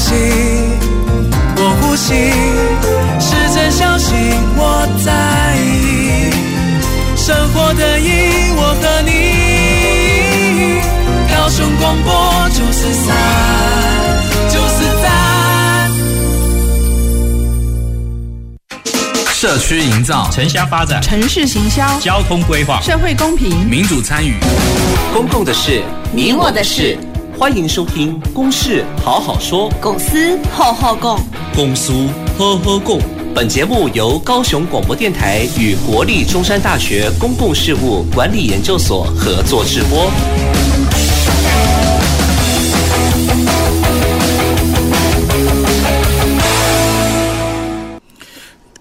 气，我呼吸，是真相信我在意。生活的意义，我和你。高雄广播九四三，九四三。社区营造、城乡发展、城市行销、交通规划、社会公平、民主参与、公共的事、你我的事。欢迎收听《公事好好说》，公司好好讲，公司呵呵共。本节目由高雄广播电台与国立中山大学公共事务管理研究所合作直播。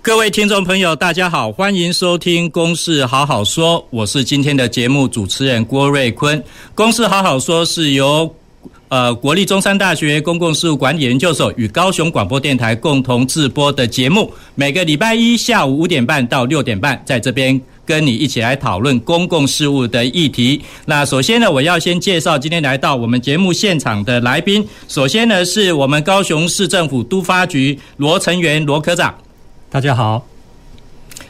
各位听众朋友，大家好，欢迎收听《公事好好说》，我是今天的节目主持人郭瑞坤。《公事好好说》是由呃，国立中山大学公共事务管理研究所与高雄广播电台共同制播的节目，每个礼拜一下午五点半到六点半，在这边跟你一起来讨论公共事务的议题。那首先呢，我要先介绍今天来到我们节目现场的来宾。首先呢，是我们高雄市政府都发局罗成元罗科长，大家好。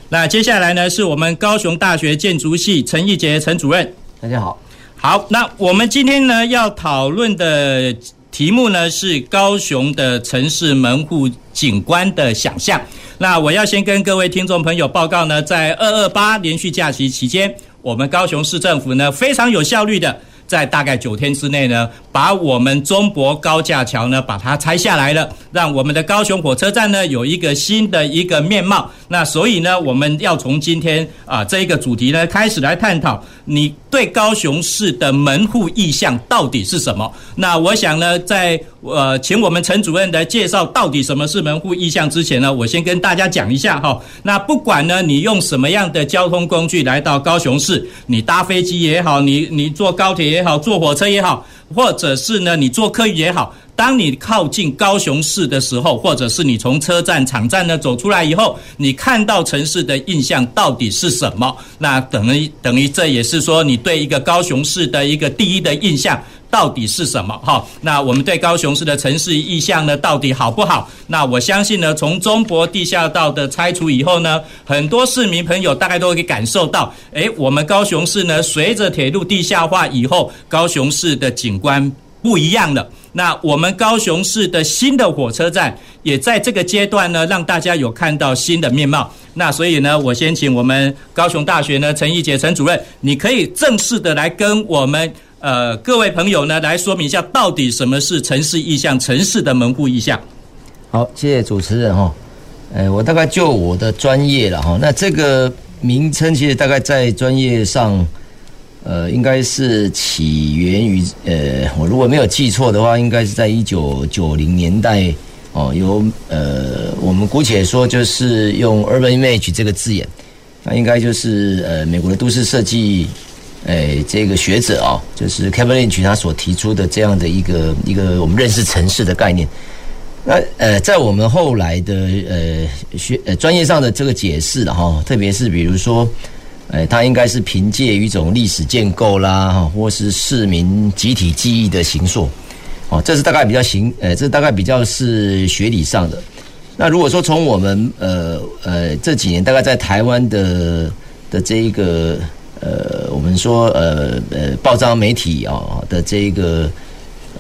那接下来呢，是我们高雄大学建筑系陈义杰陈主任，大家好。好，那我们今天呢要讨论的题目呢是高雄的城市门户景观的想象。那我要先跟各位听众朋友报告呢，在二二八连续假期期间，我们高雄市政府呢非常有效率的。在大概九天之内呢，把我们中博高架桥呢把它拆下来了，让我们的高雄火车站呢有一个新的一个面貌。那所以呢，我们要从今天啊这一个主题呢开始来探讨，你对高雄市的门户意象到底是什么？那我想呢，在呃请我们陈主任来介绍到底什么是门户意象之前呢，我先跟大家讲一下哈。那不管呢你用什么样的交通工具来到高雄市，你搭飞机也好，你你坐高铁。也好，坐火车也好，或者是呢，你做客运也好，当你靠近高雄市的时候，或者是你从车站、场站呢走出来以后，你看到城市的印象到底是什么？那等于等于这也是说，你对一个高雄市的一个第一的印象。到底是什么？哈，那我们对高雄市的城市意象呢，到底好不好？那我相信呢，从中国地下道的拆除以后呢，很多市民朋友大概都可以感受到，诶，我们高雄市呢，随着铁路地下化以后，高雄市的景观不一样了。那我们高雄市的新的火车站也在这个阶段呢，让大家有看到新的面貌。那所以呢，我先请我们高雄大学呢陈义杰陈主任，你可以正式的来跟我们。呃，各位朋友呢，来说明一下到底什么是城市意象，城市的门户意象。好，谢谢主持人哈。呃，我大概就我的专业了哈。那这个名称其实大概在专业上，呃，应该是起源于呃，我如果没有记错的话，应该是在一九九零年代哦，由呃，我们姑且说就是用 urban image 这个字眼，那应该就是呃，美国的都市设计。诶，这个学者啊，就是 Kevin Lynch 他所提出的这样的一个一个我们认识城市的概念。那呃，在我们后来的呃学呃专业上的这个解释了哈，特别是比如说，呃，它应该是凭借一种历史建构啦，哈，或是市民集体记忆的形塑，哦，这是大概比较形，呃，这大概比较是学理上的。那如果说从我们呃呃这几年大概在台湾的的这一个。呃，我们说呃呃，报章媒体啊的这个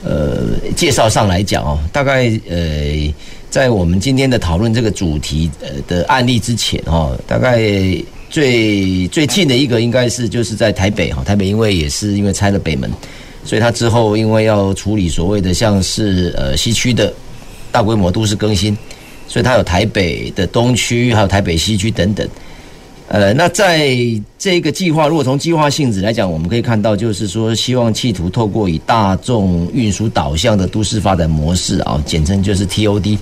呃介绍上来讲哦，大概呃，在我们今天的讨论这个主题呃的案例之前哈，大概最最近的一个应该是就是在台北哈，台北因为也是因为拆了北门，所以他之后因为要处理所谓的像是呃西区的大规模都市更新，所以他有台北的东区，还有台北西区等等。呃，那在这个计划，如果从计划性质来讲，我们可以看到，就是说，希望企图透过以大众运输导向的都市发展模式啊，简称就是 TOD，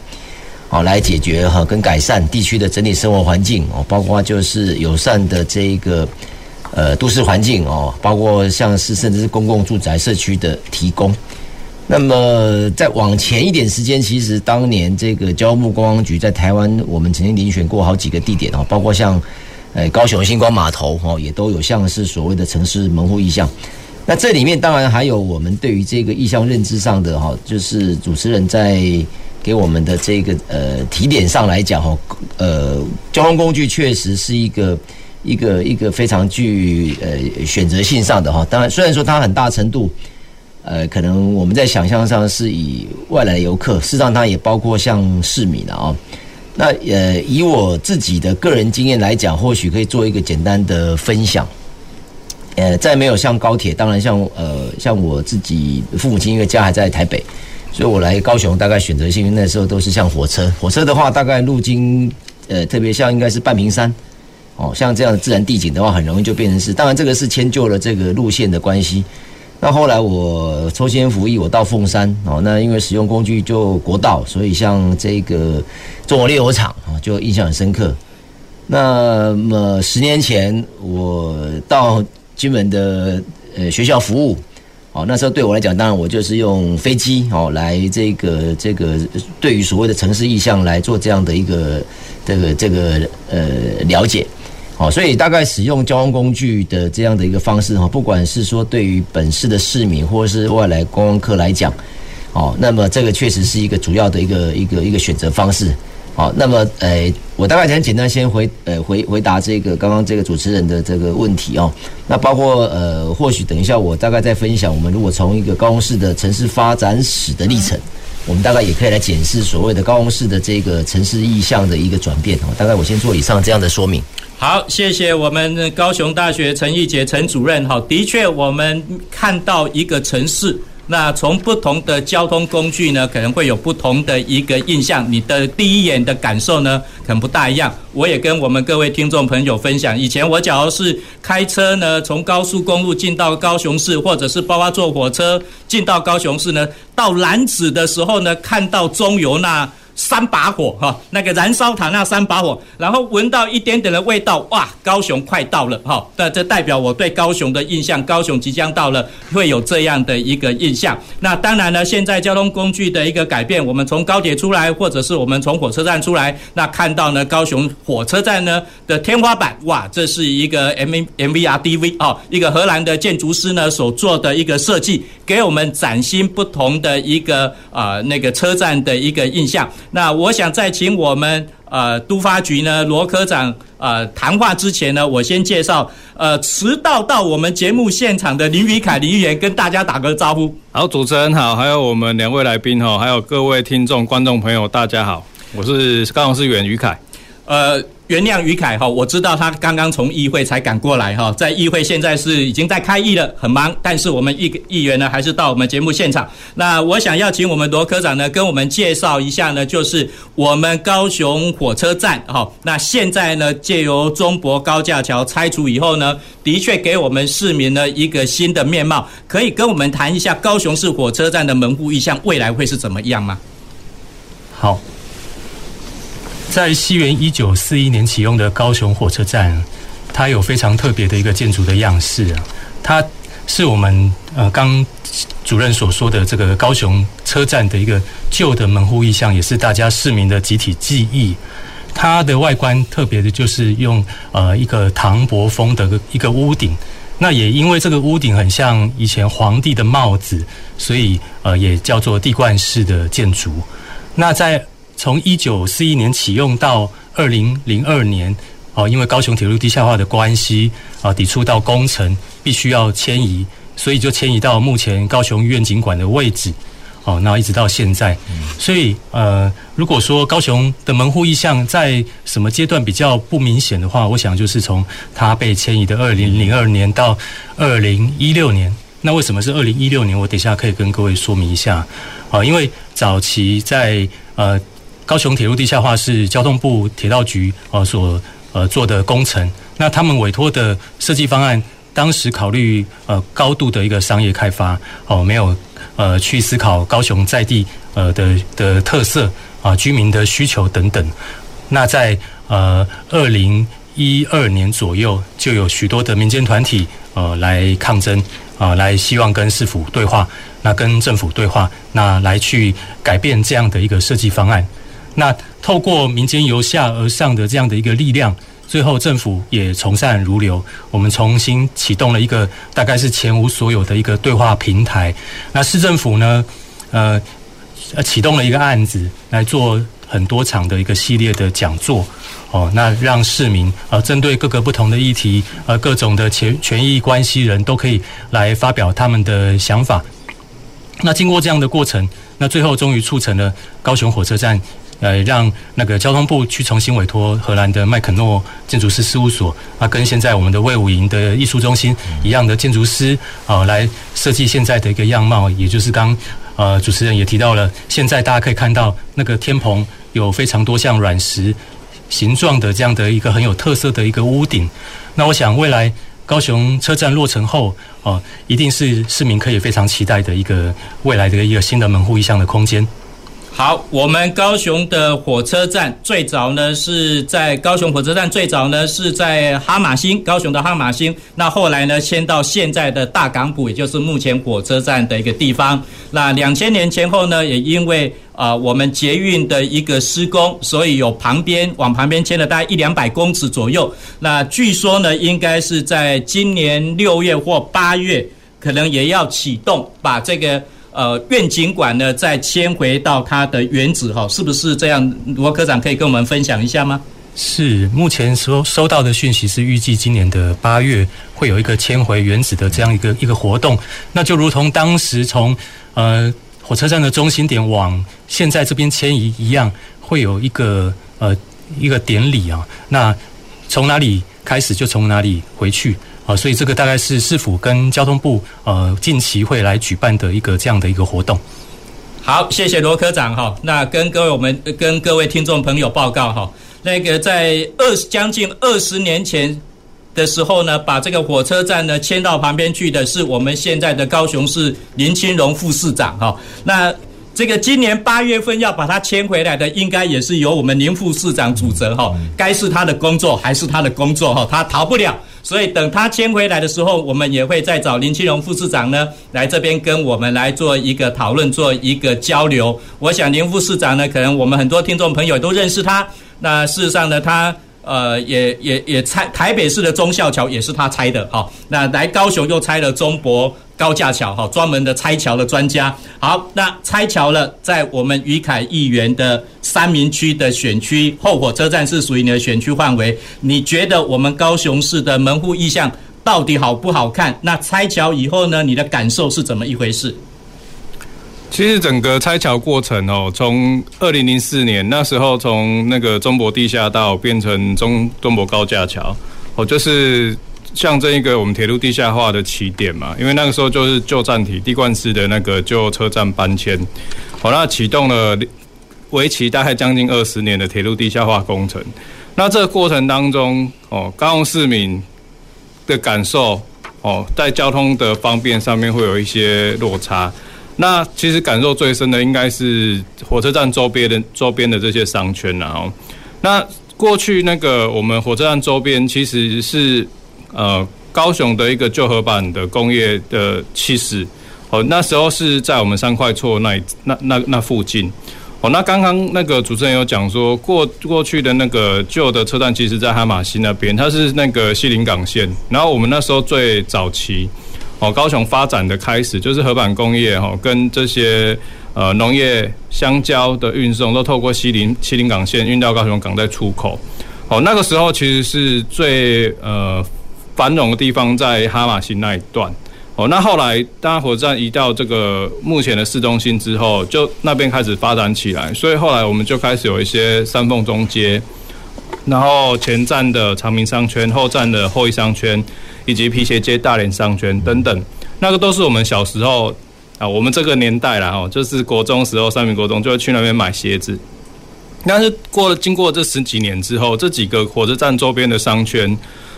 好，来解决哈跟改善地区的整体生活环境哦，包括就是友善的这一个呃都市环境哦，包括像是甚至是公共住宅社区的提供。那么再往前一点时间，其实当年这个交通部观光局在台湾，我们曾经遴选过好几个地点哦，包括像。哎，高雄星光码头哈，也都有像是所谓的城市门户意象。那这里面当然还有我们对于这个意向认知上的哈，就是主持人在给我们的这个呃提点上来讲哈，呃，交通工具确实是一个一个一个非常具呃选择性上的哈。当然，虽然说它很大程度呃，可能我们在想象上是以外来游客，事实上它也包括像市民啊。那呃，以我自己的个人经验来讲，或许可以做一个简单的分享。呃，再没有像高铁，当然像呃，像我自己父母亲，因为家还在台北，所以我来高雄大概选择性，那时候都是像火车。火车的话，大概路经呃，特别像应该是半屏山，哦，像这样的自然地景的话，很容易就变成是。当然，这个是迁就了这个路线的关系。那后来我抽签服役，我到凤山哦，那因为使用工具就国道，所以像这个中国炼油厂啊，就印象很深刻。那么十年前我到。金门的呃学校服务，哦，那时候对我来讲，当然我就是用飞机哦来这个这个对于所谓的城市意象来做这样的一个这个这个呃了解，哦，所以大概使用交通工具的这样的一个方式哈，不管是说对于本市的市民或是外来观光客来讲，哦，那么这个确实是一个主要的一个一个一个选择方式。好，那么，呃，我大概很简单，先回，呃，回回答这个刚刚这个主持人的这个问题哦。那包括，呃，或许等一下我大概再分享，我们如果从一个高雄市的城市发展史的历程，我们大概也可以来检视所谓的高雄市的这个城市意向的一个转变哦。大概我先做以上这样的说明。好，谢谢我们高雄大学陈义杰陈主任。好，的确，我们看到一个城市。那从不同的交通工具呢，可能会有不同的一个印象。你的第一眼的感受呢，可能不大一样。我也跟我们各位听众朋友分享，以前我假如是开车呢，从高速公路进到高雄市，或者是包括坐火车进到高雄市呢，到兰子的时候呢，看到中油那。三把火哈，那个燃烧塔那三把火，然后闻到一点点的味道，哇，高雄快到了哈！那这代表我对高雄的印象，高雄即将到了，会有这样的一个印象。那当然呢，现在交通工具的一个改变，我们从高铁出来，或者是我们从火车站出来，那看到呢，高雄火车站呢的天花板，哇，这是一个 M M V R D V 哦，一个荷兰的建筑师呢所做的一个设计，给我们崭新不同的一个啊那个车站的一个印象。那我想在请我们呃都发局呢罗科长呃谈话之前呢，我先介绍呃迟到到我们节目现场的林宇凯林议员跟大家打个招呼。好，主持人好，还有我们两位来宾哈，还有各位听众观众朋友，大家好，我是高雄市议员宇凯。呃。原谅于凯哈，我知道他刚刚从议会才赶过来哈，在议会现在是已经在开议了，很忙。但是我们议议员呢，还是到我们节目现场。那我想要请我们罗科长呢，跟我们介绍一下呢，就是我们高雄火车站哈。那现在呢，借由中博高架桥拆除以后呢，的确给我们市民呢一个新的面貌。可以跟我们谈一下高雄市火车站的门户意象未来会是怎么样吗？好。在西元一九四一年启用的高雄火车站，它有非常特别的一个建筑的样式啊，它是我们呃刚主任所说的这个高雄车站的一个旧的门户意象，也是大家市民的集体记忆。它的外观特别的就是用呃一个唐伯风的一个屋顶，那也因为这个屋顶很像以前皇帝的帽子，所以呃也叫做帝冠式的建筑。那在从一九四一年启用到二零零二年，哦，因为高雄铁路地下化的关系，啊，抵触到工程必须要迁移，所以就迁移到目前高雄院景馆的位置，哦，那一直到现在。所以，呃，如果说高雄的门户意向在什么阶段比较不明显的话，我想就是从它被迁移的二零零二年到二零一六年。那为什么是二零一六年？我等一下可以跟各位说明一下，啊，因为早期在呃。高雄铁路地下化是交通部铁道局呃所呃做的工程，那他们委托的设计方案，当时考虑呃高度的一个商业开发哦，没有呃去思考高雄在地呃的的特色啊居民的需求等等。那在呃二零一二年左右，就有许多的民间团体呃来抗争啊，来希望跟市府对话，那跟政府对话，那来去改变这样的一个设计方案。那透过民间由下而上的这样的一个力量，最后政府也从善如流，我们重新启动了一个大概是前无所有的一个对话平台。那市政府呢，呃，启动了一个案子来做很多场的一个系列的讲座，哦，那让市民呃针对各个不同的议题，呃各种的权权益关系人都可以来发表他们的想法。那经过这样的过程，那最后终于促成了高雄火车站，呃，让那个交通部去重新委托荷兰的麦肯诺建筑师事务所啊，跟现在我们的魏武营的艺术中心一样的建筑师啊，来设计现在的一个样貌，也就是刚呃主持人也提到了，现在大家可以看到那个天棚有非常多像软石形状的这样的一个很有特色的一个屋顶。那我想未来高雄车站落成后，哦，一定是市民可以非常期待的一个未来的一个新的门户意象的空间。好，我们高雄的火车站最早呢是在高雄火车站最早呢是在哈玛星，高雄的哈玛星。那后来呢迁到现在的大港埔，也就是目前火车站的一个地方。那两千年前后呢，也因为啊、呃、我们捷运的一个施工，所以有旁边往旁边迁了大概一两百公尺左右。那据说呢，应该是在今年六月或八月，可能也要启动把这个。呃，愿景馆呢，再迁回到它的原址哈，是不是这样？罗科长可以跟我们分享一下吗？是，目前收收到的讯息是预计今年的八月会有一个迁回原址的这样一个一个活动。那就如同当时从呃火车站的中心点往现在这边迁移一样，会有一个呃一个典礼啊。那从哪里开始就从哪里回去。啊，所以这个大概是市府跟交通部呃近期会来举办的一个这样的一个活动。好，谢谢罗科长哈。那跟各位我们跟各位听众朋友报告哈，那个在二十将近二十年前的时候呢，把这个火车站呢迁到旁边去的是我们现在的高雄市林清荣副市长哈。那这个今年八月份要把它迁回来的，应该也是由我们林副市长主责哈。该是他的工作还是他的工作哈，他逃不了。所以等他迁回来的时候，我们也会再找林清荣副市长呢来这边跟我们来做一个讨论，做一个交流。我想林副市长呢，可能我们很多听众朋友都认识他。那事实上呢，他。呃，也也也拆台北市的忠孝桥也是他拆的，好，那来高雄又拆了中驳高架桥，哈，专门的拆桥的专家。好，那拆桥了，在我们于凯议员的三民区的选区后火车站是属于你的选区范围，你觉得我们高雄市的门户意向到底好不好看？那拆桥以后呢，你的感受是怎么一回事？其实整个拆桥过程哦，从二零零四年那时候，从那个中博地下道变成中中博高架桥，哦，就是象征一个我们铁路地下化的起点嘛。因为那个时候就是旧站体地冠式的那个旧车站搬迁，好，那启动了为期大概将近二十年的铁路地下化工程。那这个过程当中，哦，高雄市民的感受，哦，在交通的方便上面会有一些落差。那其实感受最深的应该是火车站周边的周边的这些商圈然后，那过去那个我们火车站周边其实是呃高雄的一个旧河板的工业的气势哦，那时候是在我们三块厝那那那那附近哦。那刚刚那个主持人有讲说过过去的那个旧的车站，其实在哈马西那边，它是那个西林港线，然后我们那时候最早期。哦，高雄发展的开始就是河板工业哈，跟这些呃农业、香蕉的运送都透过西林西林港线运到高雄港再出口。哦，那个时候其实是最呃繁荣的地方在哈马星那一段。哦，那后来大家火车站移到这个目前的市中心之后，就那边开始发展起来，所以后来我们就开始有一些三凤中街，然后前站的长明商圈，后站的后一商圈。以及皮鞋街、大连商圈等等，那个都是我们小时候啊，我们这个年代啦，哦，就是国中时候，三民国中就会去那边买鞋子。但是过了经过这十几年之后，这几个火车站周边的商圈，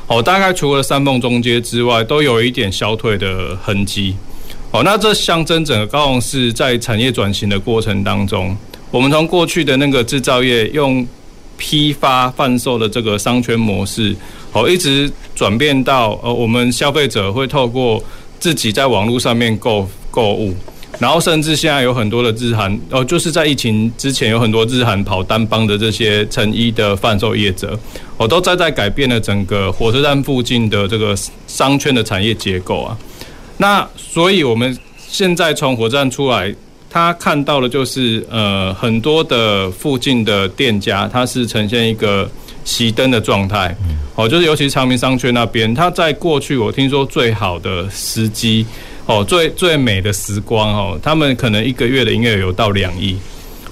哦，大概除了三凤中街之外，都有一点消退的痕迹。哦，那这象征整个高雄市在产业转型的过程当中，我们从过去的那个制造业用批发贩售的这个商圈模式。好，一直转变到呃，我们消费者会透过自己在网络上面购购物，然后甚至现在有很多的日韩哦，就是在疫情之前有很多日韩跑单帮的这些成衣的贩售业者，我都在在改变了整个火车站附近的这个商圈的产业结构啊。那所以我们现在从火车站出来，他看到的就是呃很多的附近的店家，它是呈现一个熄灯的状态。哦，就是尤其是长明商圈那边，它在过去我听说最好的时机。哦，最最美的时光哦，他们可能一个月的营业额有到两亿，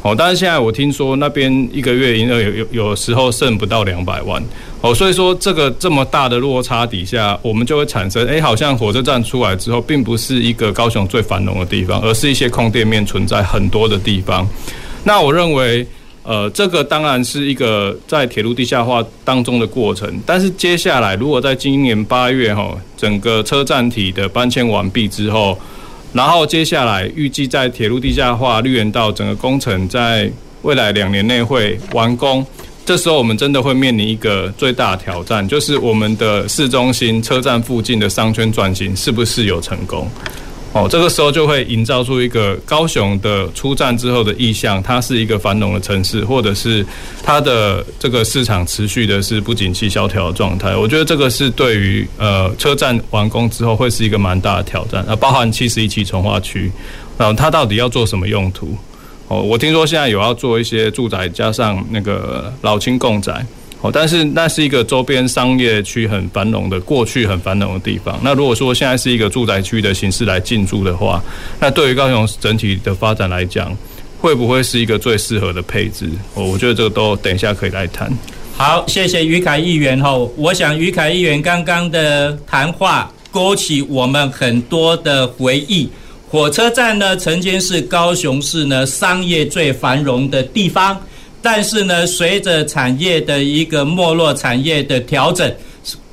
哦，但是现在我听说那边一个月营业额有有时候剩不到两百万，哦，所以说这个这么大的落差底下，我们就会产生，哎，好像火车站出来之后，并不是一个高雄最繁荣的地方，而是一些空店面存在很多的地方，那我认为。呃，这个当然是一个在铁路地下化当中的过程，但是接下来如果在今年八月哈，整个车站体的搬迁完毕之后，然后接下来预计在铁路地下化绿园道整个工程在未来两年内会完工，这时候我们真的会面临一个最大的挑战，就是我们的市中心车站附近的商圈转型是不是有成功？哦，这个时候就会营造出一个高雄的出站之后的意向，它是一个繁荣的城市，或者是它的这个市场持续的是不景气萧条的状态。我觉得这个是对于呃车站完工之后会是一个蛮大的挑战。呃，包含七十一期重划区，然后它到底要做什么用途？哦，我听说现在有要做一些住宅，加上那个老青共宅。哦，但是那是一个周边商业区很繁荣的，过去很繁荣的地方。那如果说现在是一个住宅区的形式来进驻的话，那对于高雄整体的发展来讲，会不会是一个最适合的配置？哦，我觉得这个都等一下可以来谈。好，谢谢于凯议员。吼，我想于凯议员刚刚的谈话勾起我们很多的回忆。火车站呢，曾经是高雄市呢商业最繁荣的地方。但是呢，随着产业的一个没落，产业的调整，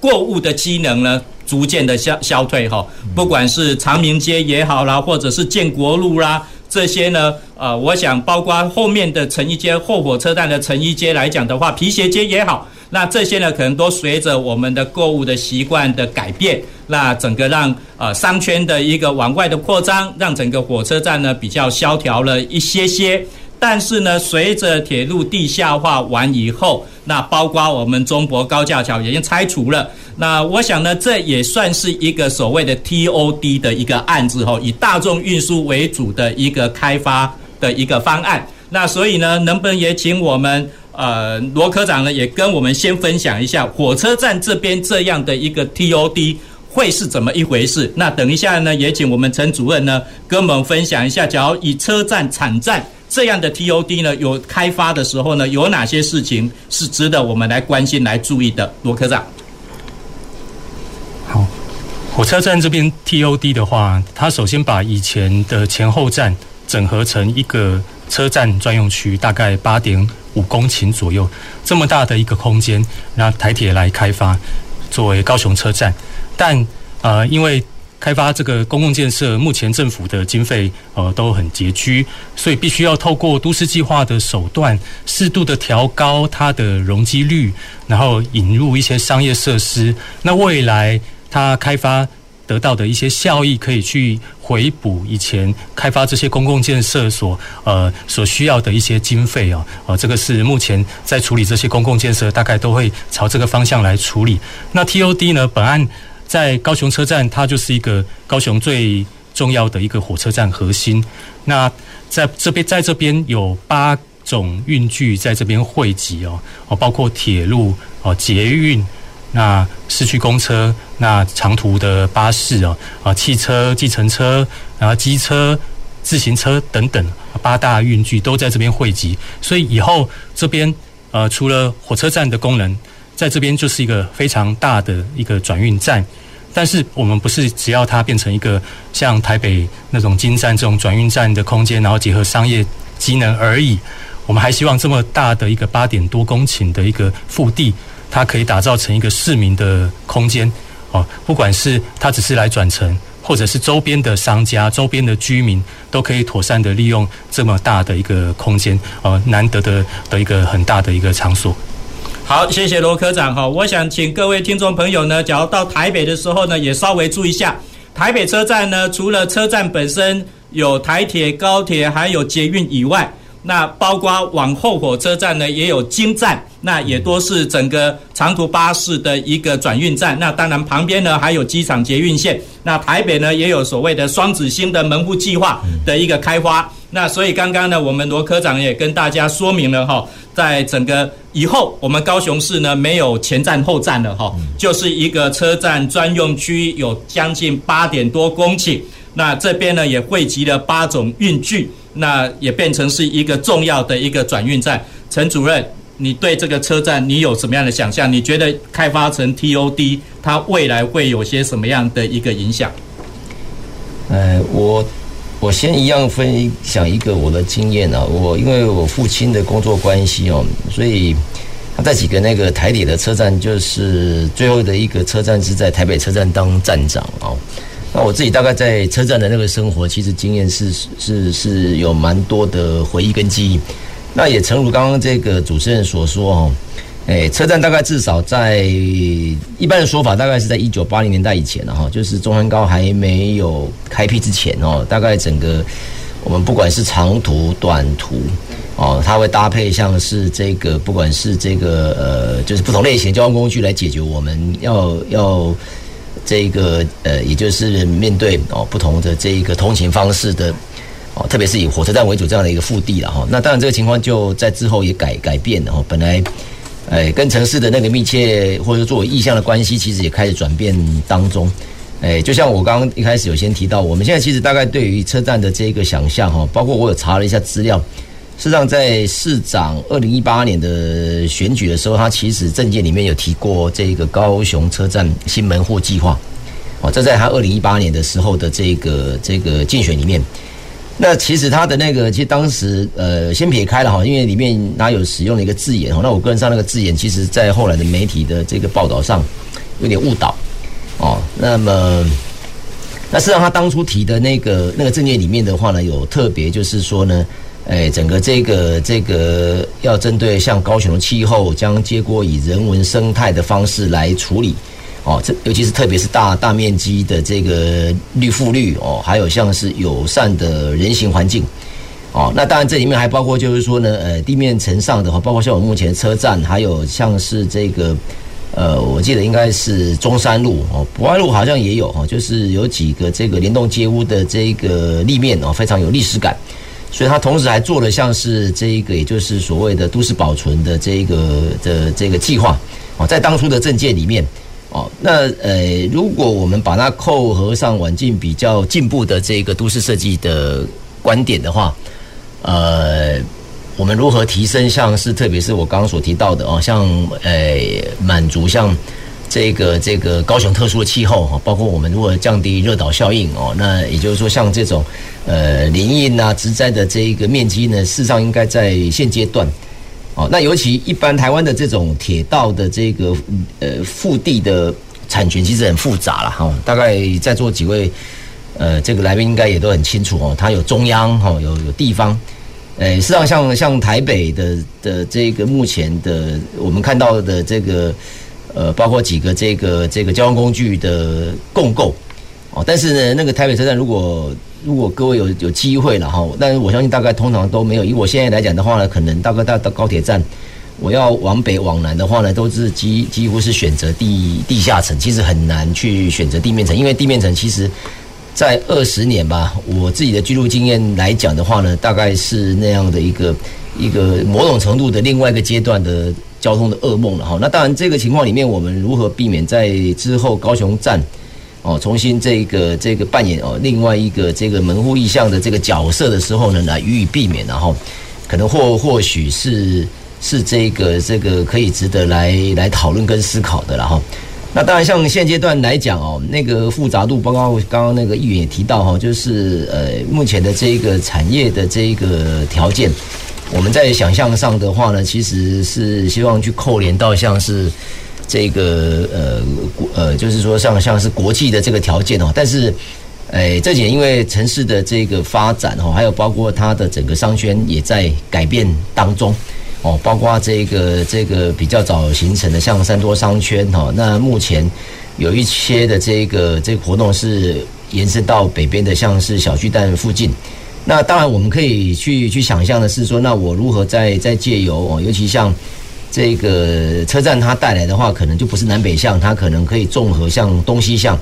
购物的机能呢，逐渐的消消退哈。不管是长明街也好啦，或者是建国路啦，这些呢，呃，我想包括后面的成衣街、后火车站的成衣街来讲的话，皮鞋街也好，那这些呢，可能都随着我们的购物的习惯的改变，那整个让呃商圈的一个往外的扩张，让整个火车站呢比较萧条了一些些。但是呢，随着铁路地下化完以后，那包括我们中国高架桥已经拆除了。那我想呢，这也算是一个所谓的 TOD 的一个案子吼，以大众运输为主的一个开发的一个方案。那所以呢，能不能也请我们呃罗科长呢，也跟我们先分享一下火车站这边这样的一个 TOD 会是怎么一回事？那等一下呢，也请我们陈主任呢跟我们分享一下，假如以车站产站。这样的 TOD 呢，有开发的时候呢，有哪些事情是值得我们来关心、来注意的？罗科长。好，火车站这边 TOD 的话，它首先把以前的前后站整合成一个车站专用区，大概八点五公顷左右，这么大的一个空间，让台铁来开发作为高雄车站，但呃，因为开发这个公共建设，目前政府的经费呃都很拮据，所以必须要透过都市计划的手段，适度的调高它的容积率，然后引入一些商业设施。那未来它开发得到的一些效益，可以去回补以前开发这些公共建设所呃所需要的一些经费啊。呃，这个是目前在处理这些公共建设，大概都会朝这个方向来处理。那 TOD 呢，本案。在高雄车站，它就是一个高雄最重要的一个火车站核心。那在这边，在这边有八种运具在这边汇集哦，哦，包括铁路哦、捷运、那市区公车、那长途的巴士哦、啊汽车、计程车、然后机车、自行车等等八大运具都在这边汇集。所以以后这边呃，除了火车站的功能。在这边就是一个非常大的一个转运站，但是我们不是只要它变成一个像台北那种金站这种转运站的空间，然后结合商业机能而已。我们还希望这么大的一个八点多公顷的一个腹地，它可以打造成一个市民的空间哦。不管是它只是来转乘，或者是周边的商家、周边的居民，都可以妥善的利用这么大的一个空间，呃，难得的的一个很大的一个场所。好，谢谢罗科长哈。我想请各位听众朋友呢，假如到台北的时候呢，也稍微注意一下台北车站呢，除了车站本身有台铁、高铁，还有捷运以外。那包括往后火车站呢，也有京站，那也都是整个长途巴士的一个转运站。那当然旁边呢还有机场捷运线。那台北呢也有所谓的双子星的门户计划的一个开发。那所以刚刚呢，我们罗科长也跟大家说明了哈，在整个以后，我们高雄市呢没有前站后站了哈，就是一个车站专用区，有将近八点多公顷。那这边呢也汇集了八种运具。那也变成是一个重要的一个转运站。陈主任，你对这个车站你有什么样的想象？你觉得开发成 TOD，它未来会有些什么样的一个影响？呃，我我先一样分享一个我的经验啊。我因为我父亲的工作关系哦，所以他在几个那个台里的车站，就是最后的一个车站是在台北车站当站长哦。那我自己大概在车站的那个生活，其实经验是是是有蛮多的回忆跟记忆。那也诚如刚刚这个主持人所说哦，诶，车站大概至少在一般的说法，大概是在一九八零年代以前哈，就是中山高还没有开辟之前哦，大概整个我们不管是长途、短途哦，它会搭配像是这个，不管是这个呃，就是不同类型的交通工具来解决我们要要。这个呃，也就是面对哦不同的这一个通勤方式的哦，特别是以火车站为主这样的一个腹地了哈。那当然这个情况就在之后也改改变了哈。本来呃跟城市的那个密切或者作为意向的关系，其实也开始转变当中。哎，就像我刚刚一开始有先提到，我们现在其实大概对于车站的这个想象哈，包括我有查了一下资料。事实上，在市长二零一八年的选举的时候，他其实政见里面有提过这个高雄车站新门户计划。哦，这在他二零一八年的时候的这个这个竞选里面。那其实他的那个，其实当时呃，先撇开了哈，因为里面他有使用了一个字眼哈。那我个人上那个字眼，其实在后来的媒体的这个报道上有点误导哦。那么，那事实上他当初提的那个那个政见里面的话呢，有特别就是说呢。哎，整个这个这个要针对像高雄的气候，将结果以人文生态的方式来处理，哦，这尤其是特别是大大面积的这个绿覆绿哦，还有像是友善的人行环境，哦，那当然这里面还包括就是说呢，呃，地面层上的话，包括像我目前车站，还有像是这个，呃，我记得应该是中山路哦，博爱路好像也有哈，就是有几个这个联动街屋的这个立面哦，非常有历史感。所以，他同时还做了像是这一个，也就是所谓的都市保存的这一个的这个计划哦，在当初的政见里面哦，那呃，如果我们把它扣合上晚近比较进步的这个都市设计的观点的话，呃，我们如何提升像是特别是我刚刚所提到的哦，像呃满足像。这个这个高雄特殊的气候哈，包括我们如何降低热岛效应哦，那也就是说像这种呃林荫啊植栽的这一个面积呢，事实上应该在现阶段哦，那尤其一般台湾的这种铁道的这个呃腹地的产权其实很复杂了哈，大概在座几位呃这个来宾应该也都很清楚哦，它有中央哈，有有地方，呃，事实上像像台北的的这个目前的我们看到的这个。呃，包括几个这个这个交通工具的共构哦，但是呢，那个台北车站，如果如果各位有有机会了哈，但是我相信大概通常都没有。以我现在来讲的话呢，可能大概到到高铁站，我要往北往南的话呢，都是几几乎是选择地地下层，其实很难去选择地面层，因为地面层其实，在二十年吧，我自己的居住经验来讲的话呢，大概是那样的一个一个某种程度的另外一个阶段的。交通的噩梦了哈，那当然这个情况里面，我们如何避免在之后高雄站哦重新这个这个扮演哦另外一个这个门户意向的这个角色的时候呢，来予以避免，然后可能或或许是是这个这个可以值得来来讨论跟思考的了哈。那当然，像现阶段来讲哦，那个复杂度，包括刚刚那个议员也提到哈，就是呃目前的这个产业的这个条件。我们在想象上的话呢，其实是希望去扣连到像是这个呃呃，就是说像像是国际的这个条件哦。但是，诶，这几年因为城市的这个发展哦，还有包括它的整个商圈也在改变当中哦，包括这个这个比较早形成的像三多商圈哈，那目前有一些的这个这个活动是延伸到北边的，像是小巨蛋附近。那当然，我们可以去去想象的是说，那我如何在在借由哦，尤其像这个车站它带来的话，可能就不是南北向，它可能可以综合向东西向。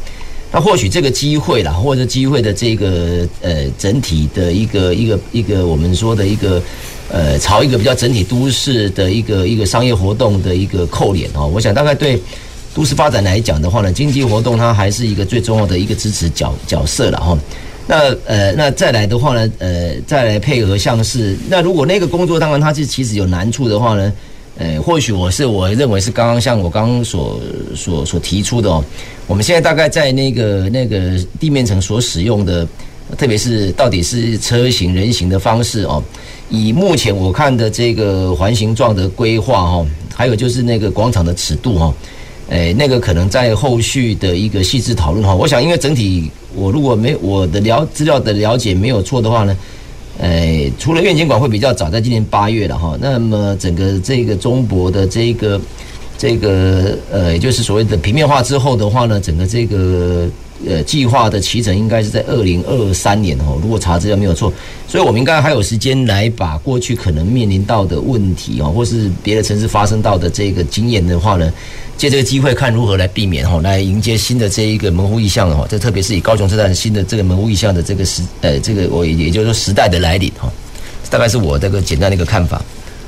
那或许这个机会啦，或者机会的这个呃整体的一个一个一个我们说的一个呃朝一个比较整体都市的一个一个商业活动的一个扣脸哦，我想大概对都市发展来讲的话呢，经济活动它还是一个最重要的一个支持角角色了哈。那呃，那再来的话呢，呃，再来配合像是那如果那个工作当然它是其实有难处的话呢，呃，或许我是我认为是刚刚像我刚刚所所所提出的哦，我们现在大概在那个那个地面层所使用的，特别是到底是车行人行的方式哦，以目前我看的这个环形状的规划哦，还有就是那个广场的尺度哈。诶，那个可能在后续的一个细致讨论哈，我想因为整体我如果没我的了资料的了解没有错的话呢，诶，除了院检馆会比较早，在今年八月了哈，那么整个这个中博的这个这个呃，也就是所谓的平面化之后的话呢，整个这个。呃，计划的期程应该是在二零二三年哦，如果查资料没有错，所以我们应该还有时间来把过去可能面临到的问题哦，或是别的城市发生到的这个经验的话呢，借这个机会看如何来避免哦，来迎接新的这一个门户意向的哦，这特别是以高雄车站新的这个门户意向的这个时呃，这个我也就是说时代的来临哈，大概是我这个简单的一个看法。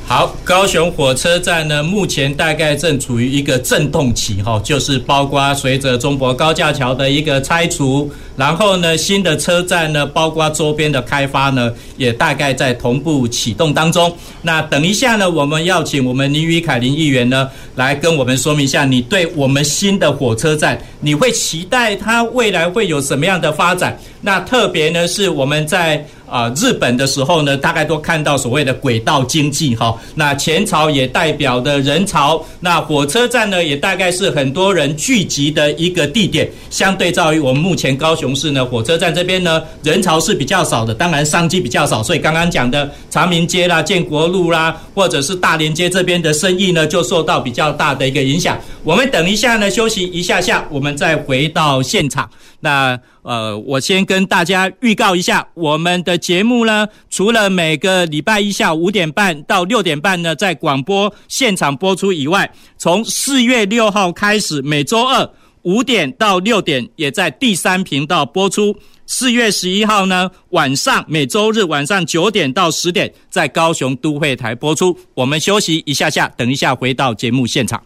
好，高雄火车站呢，目前大概正处于一个震动期，哈，就是包括随着中博高架桥的一个拆除，然后呢，新的车站呢，包括周边的开发呢，也大概在同步启动当中。那等一下呢，我们要请我们林宇凯林议员呢，来跟我们说明一下，你对我们新的火车站，你会期待它未来会有什么样的发展？那特别呢，是我们在。啊，日本的时候呢，大概都看到所谓的轨道经济哈。那前朝也代表的人潮，那火车站呢，也大概是很多人聚集的一个地点。相对照于我们目前高雄市呢，火车站这边呢，人潮是比较少的，当然商机比较少。所以刚刚讲的长明街啦、建国路啦，或者是大连街这边的生意呢，就受到比较大的一个影响。我们等一下呢，休息一下下，我们再回到现场。那呃，我先跟大家预告一下，我们的节目呢，除了每个礼拜一下午五点半到六点半呢，在广播现场播出以外，从四月六号开始，每周二五点到六点也在第三频道播出。四月十一号呢，晚上每周日晚上九点到十点，在高雄都会台播出。我们休息一下下，等一下回到节目现场。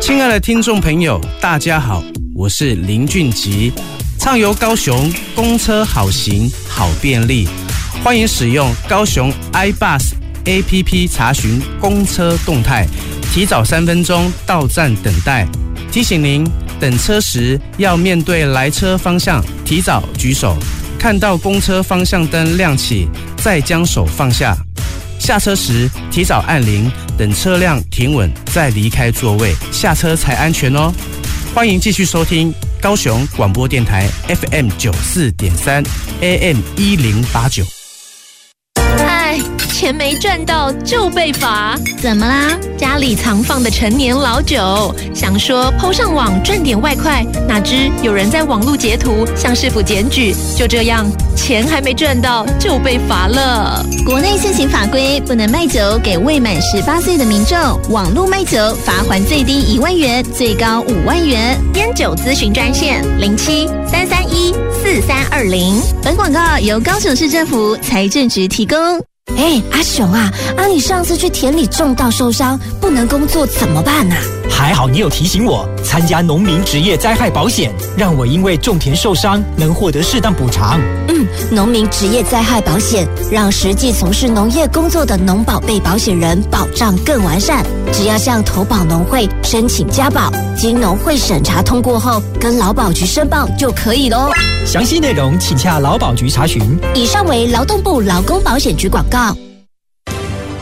亲爱的听众朋友，大家好。我是林俊吉，畅游高雄，公车好行好便利，欢迎使用高雄 iBus APP 查询公车动态，提早三分钟到站等待。提醒您，等车时要面对来车方向，提早举手，看到公车方向灯亮起，再将手放下。下车时提早按铃，等车辆停稳再离开座位，下车才安全哦。欢迎继续收听高雄广播电台 FM 九四点三 AM 一零八九。唉，钱没赚到就被罚，怎么啦？家里藏放的陈年老酒，想说 PO 上网赚点外快，哪知有人在网络截图向市府检举，就这样钱还没赚到就被罚了。国内现行法规不能卖酒给未满十八岁的民众，网络卖酒罚锾最低一万元，最高五万元。烟酒咨询专线零七三三一四三二零。本广告由高雄市政府财政局提供。哎，阿雄啊，啊，你上次去田里种稻受伤，不能工作怎么办呢？还好你有提醒我参加农民职业灾害保险，让我因为种田受伤能获得适当补偿。嗯，农民职业灾害保险让实际从事农业工作的农保被保险人保障更完善。只要向投保农会申请加保，经农会审查通过后，跟劳保局申报就可以喽。详细内容请洽劳保局查询。以上为劳动部劳工保险局广告。あ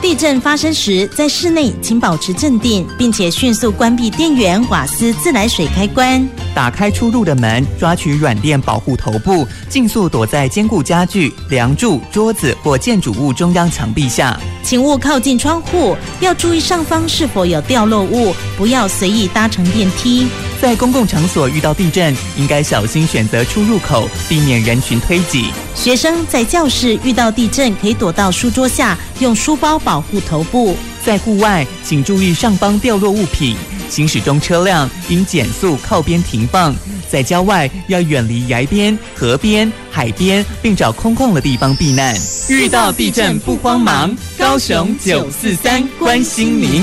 地震发生时，在室内请保持镇定，并且迅速关闭电源、瓦斯、自来水开关。打开出入的门，抓取软垫保护头部，尽速躲在坚固家具、梁柱、桌子或建筑物中央墙壁下。请勿靠近窗户，要注意上方是否有掉落物，不要随意搭乘电梯。在公共场所遇到地震，应该小心选择出入口，避免人群推挤。学生在教室遇到地震，可以躲到书桌下，用书包保护头部。在户外，请注意上方掉落物品。行驶中车辆应减速靠边停放。在郊外，要远离崖边、河边、海边，并找空旷的地方避难。遇到地震不慌忙，高雄九四三关心您。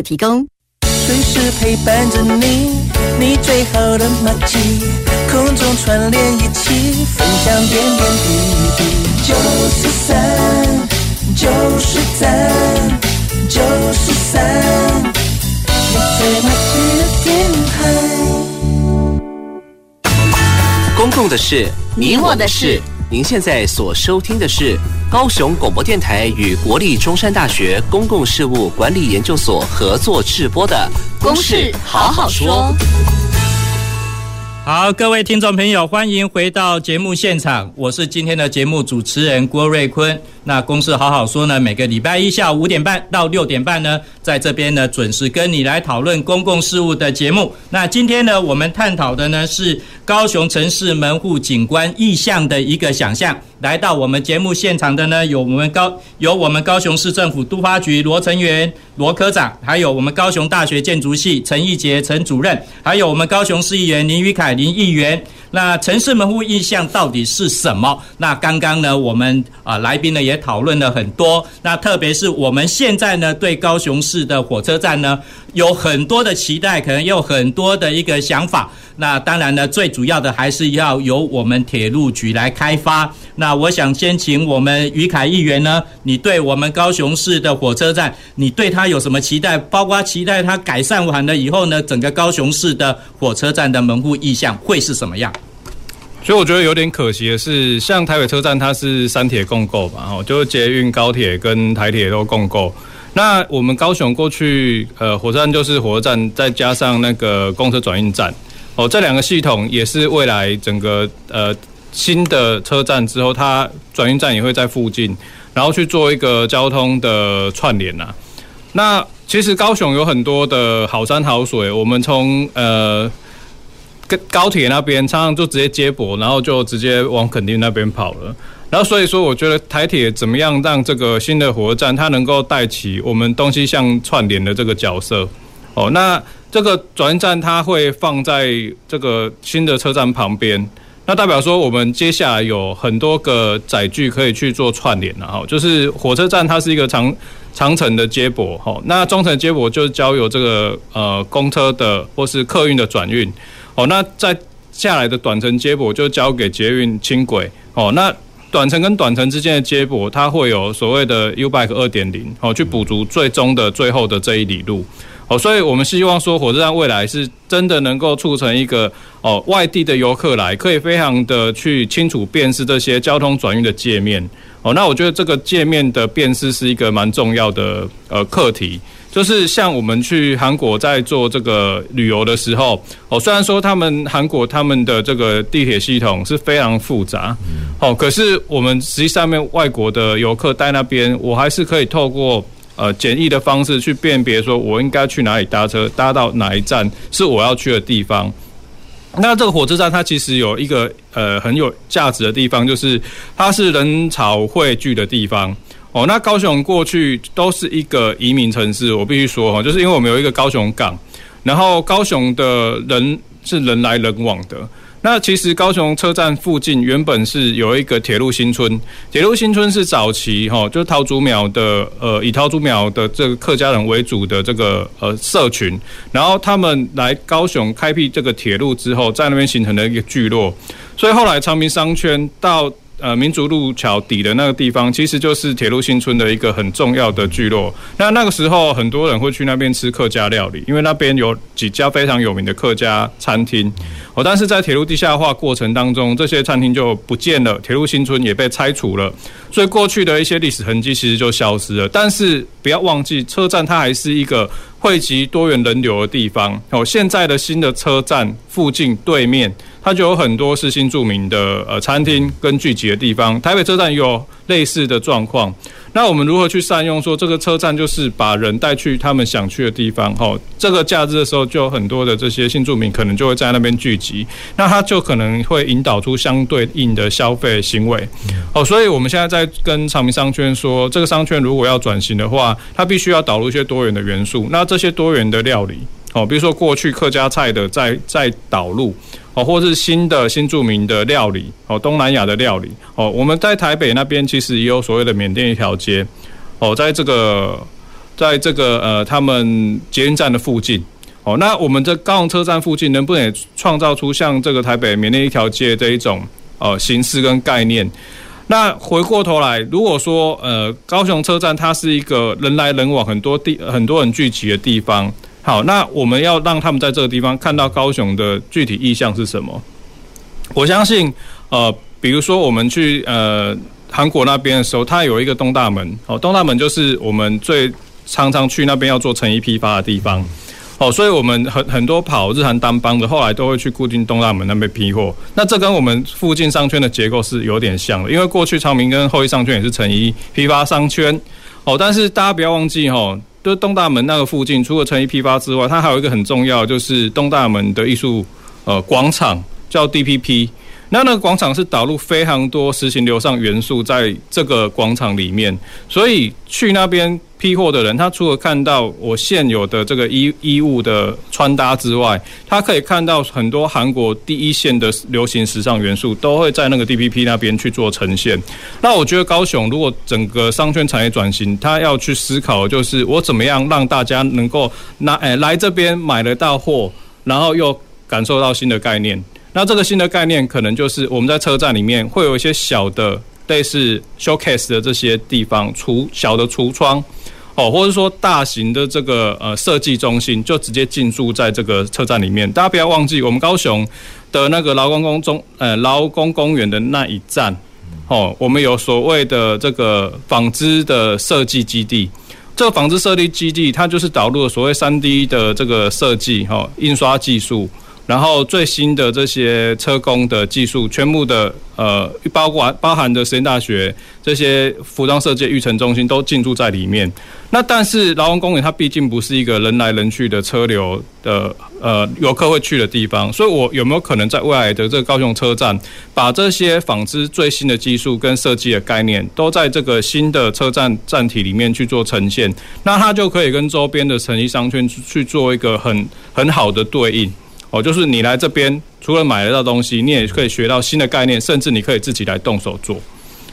提供。随时陪伴着你，你最好的默契，空中串联一起，分享点点滴滴。九四三，九十三，九四三，你最默契的电台。公共的事，你我的事。您现在所收听的是高雄广播电台与国立中山大学公共事务管理研究所合作制播的《公事好好说》。好，各位听众朋友，欢迎回到节目现场，我是今天的节目主持人郭瑞坤。那公事好好说呢，每个礼拜一下午五点半到六点半呢，在这边呢准时跟你来讨论公共事务的节目。那今天呢，我们探讨的呢是高雄城市门户景观意象的一个想象。来到我们节目现场的呢，有我们高有我们高雄市政府都发局罗成元罗科长，还有我们高雄大学建筑系陈义杰陈主任，还有我们高雄市议员林宇凯林议员。那城市门户意象到底是什么？那刚刚呢，我们啊来宾呢也也讨论了很多。那特别是我们现在呢，对高雄市的火车站呢有很多的期待，可能有很多的一个想法。那当然呢，最主要的还是要由我们铁路局来开发。那我想先请我们于凯议员呢，你对我们高雄市的火车站，你对它有什么期待？包括期待它改善完了以后呢，整个高雄市的火车站的门户意象会是什么样？所以我觉得有点可惜的是，像台北车站它是三铁共构嘛，哦，就是捷运、高铁跟台铁都共构。那我们高雄过去呃火车站就是火车站，再加上那个公车转运站。哦，这两个系统也是未来整个呃新的车站之后，它转运站也会在附近，然后去做一个交通的串联呐。那其实高雄有很多的好山好水，我们从呃高铁那边常常就直接接驳，然后就直接往垦丁那边跑了。然后所以说，我觉得台铁怎么样让这个新的火车站它能够带起我们东西向串联的这个角色？哦，那。这个转运站它会放在这个新的车站旁边，那代表说我们接下来有很多个载具可以去做串联了哈。就是火车站它是一个长长程的接驳哈，那中程接驳就是交由这个呃公车的或是客运的转运哦，那在下来的短程接驳就交给捷运轻轨哦。那短程跟短程之间的接驳，它会有所谓的 U-Bike 二点零哦，去补足最终的最后的这一里路。哦，所以我们希望说，火车站未来是真的能够促成一个哦，外地的游客来可以非常的去清楚辨识这些交通转运的界面。哦，那我觉得这个界面的辨识是一个蛮重要的呃课题。就是像我们去韩国在做这个旅游的时候，哦，虽然说他们韩国他们的这个地铁系统是非常复杂，哦，可是我们实际上面外国的游客在那边，我还是可以透过。呃，简易的方式去辨别，说我应该去哪里搭车，搭到哪一站是我要去的地方。那这个火车站它其实有一个呃很有价值的地方，就是它是人潮汇聚的地方。哦，那高雄过去都是一个移民城市，我必须说哈，就是因为我们有一个高雄港，然后高雄的人是人来人往的。那其实高雄车站附近原本是有一个铁路新村，铁路新村是早期哈，就是桃竹苗的呃，以桃竹苗的这个客家人为主的这个呃社群，然后他们来高雄开辟这个铁路之后，在那边形成了一个聚落，所以后来长明商圈到。呃，民族路桥底的那个地方，其实就是铁路新村的一个很重要的聚落。那那个时候，很多人会去那边吃客家料理，因为那边有几家非常有名的客家餐厅。哦，但是在铁路地下化过程当中，这些餐厅就不见了，铁路新村也被拆除了，所以过去的一些历史痕迹其实就消失了。但是不要忘记，车站它还是一个汇集多元人流的地方。哦，现在的新的车站附近对面。它就有很多是新著名的呃餐厅跟聚集的地方，台北车站有类似的状况。那我们如何去善用？说这个车站就是把人带去他们想去的地方，哦，这个假日的时候就有很多的这些新住民可能就会在那边聚集，那它就可能会引导出相对应的消费行为。哦，所以我们现在在跟长明商圈说，这个商圈如果要转型的话，它必须要导入一些多元的元素。那这些多元的料理，哦，比如说过去客家菜的再再导入。哦，或是新的新著名的料理，哦，东南亚的料理，哦，我们在台北那边其实也有所谓的缅甸一条街，哦，在这个，在这个呃，他们捷运站的附近，哦，那我们这高雄车站附近能不能创造出像这个台北缅甸一条街这一种呃形式跟概念？那回过头来，如果说呃，高雄车站它是一个人来人往、很多地很多人聚集的地方。好，那我们要让他们在这个地方看到高雄的具体意向是什么？我相信，呃，比如说我们去呃韩国那边的时候，它有一个东大门，哦，东大门就是我们最常常去那边要做成衣批发的地方，哦，所以我们很很多跑日韩单帮的，后来都会去固定东大门那边批货。那这跟我们附近商圈的结构是有点像的，因为过去长明跟后裔商圈也是成衣批发商圈，哦，但是大家不要忘记哦。就是东大门那个附近，除了成衣批发之外，它还有一个很重要，就是东大门的艺术呃广场，叫 DPP。那那个广场是导入非常多实行流上元素在这个广场里面，所以去那边。批货的人，他除了看到我现有的这个衣衣物的穿搭之外，他可以看到很多韩国第一线的流行时尚元素都会在那个 DPP 那边去做呈现。那我觉得高雄如果整个商圈产业转型，他要去思考就是我怎么样让大家能够拿哎来这边买得到货，然后又感受到新的概念。那这个新的概念可能就是我们在车站里面会有一些小的类似 showcase 的这些地方，橱小的橱窗。哦，或者说大型的这个呃设计中心，就直接进驻在这个车站里面。大家不要忘记，我们高雄的那个劳工公中呃劳工公园的那一站，哦，我们有所谓的这个纺织的设计基地。这个纺织设计基地，它就是导入了所谓三 D 的这个设计，哈，印刷技术。然后最新的这些车工的技术，全部的呃，包括包含的实验大学这些服装设计育成中心都进驻在里面。那但是劳工公园它毕竟不是一个人来人去的车流的呃游客会去的地方，所以我有没有可能在未来的这个高雄车站，把这些纺织最新的技术跟设计的概念，都在这个新的车站站体里面去做呈现？那它就可以跟周边的成衣商圈去做一个很很好的对应。哦，就是你来这边，除了买得到东西，你也可以学到新的概念，甚至你可以自己来动手做。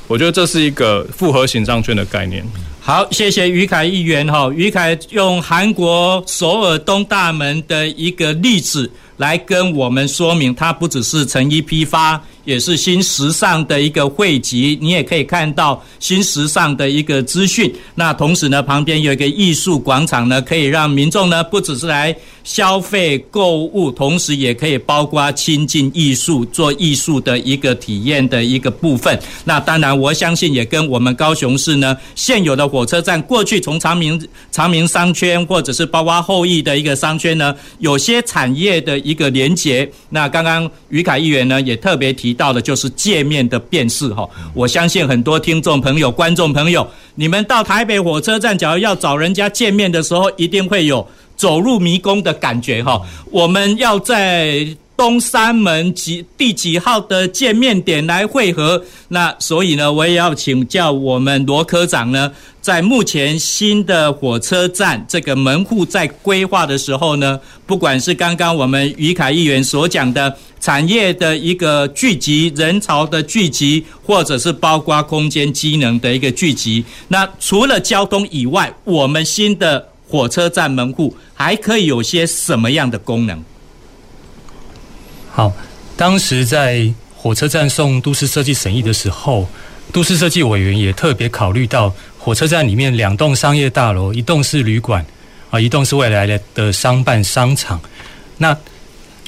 我觉得这是一个复合型商圈的概念。好，谢谢于凯议员哈。于凯用韩国首尔东大门的一个例子来跟我们说明，它不只是成衣批发。也是新时尚的一个汇集，你也可以看到新时尚的一个资讯。那同时呢，旁边有一个艺术广场呢，可以让民众呢不只是来消费购物，同时也可以包括亲近艺术、做艺术的一个体验的一个部分。那当然，我相信也跟我们高雄市呢现有的火车站，过去从长明长明商圈，或者是包括后裔的一个商圈呢，有些产业的一个连结。那刚刚于凯议员呢也特别提。到的就是界面的辨识哈，我相信很多听众朋友、观众朋友，你们到台北火车站，假如要找人家见面的时候，一定会有走入迷宫的感觉哈。我们要在东三门几第几号的见面点来会合。那所以呢，我也要请教我们罗科长呢，在目前新的火车站这个门户在规划的时候呢，不管是刚刚我们于凯议员所讲的产业的一个聚集、人潮的聚集，或者是包括空间机能的一个聚集，那除了交通以外，我们新的火车站门户还可以有些什么样的功能？好，当时在火车站送都市设计审议的时候，都市设计委员也特别考虑到。火车站里面两栋商业大楼，一栋是旅馆，啊，一栋是未来的的商办商场。那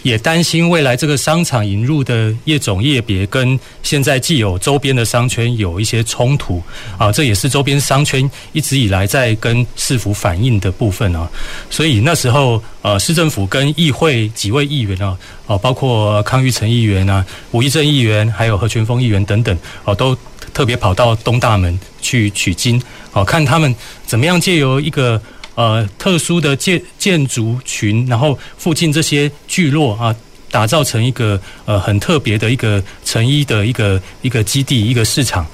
也担心未来这个商场引入的业种业别跟现在既有周边的商圈有一些冲突啊，这也是周边商圈一直以来在跟市府反映的部分啊。所以那时候，呃，市政府跟议会几位议员啊，哦，包括康裕成议员啊、吴益政议员，还有何权峰议员等等，哦，都。特别跑到东大门去取经，哦，看他们怎么样借由一个呃特殊的建建筑群，然后附近这些聚落啊，打造成一个呃很特别的一个成衣的一个一个基地一个市场。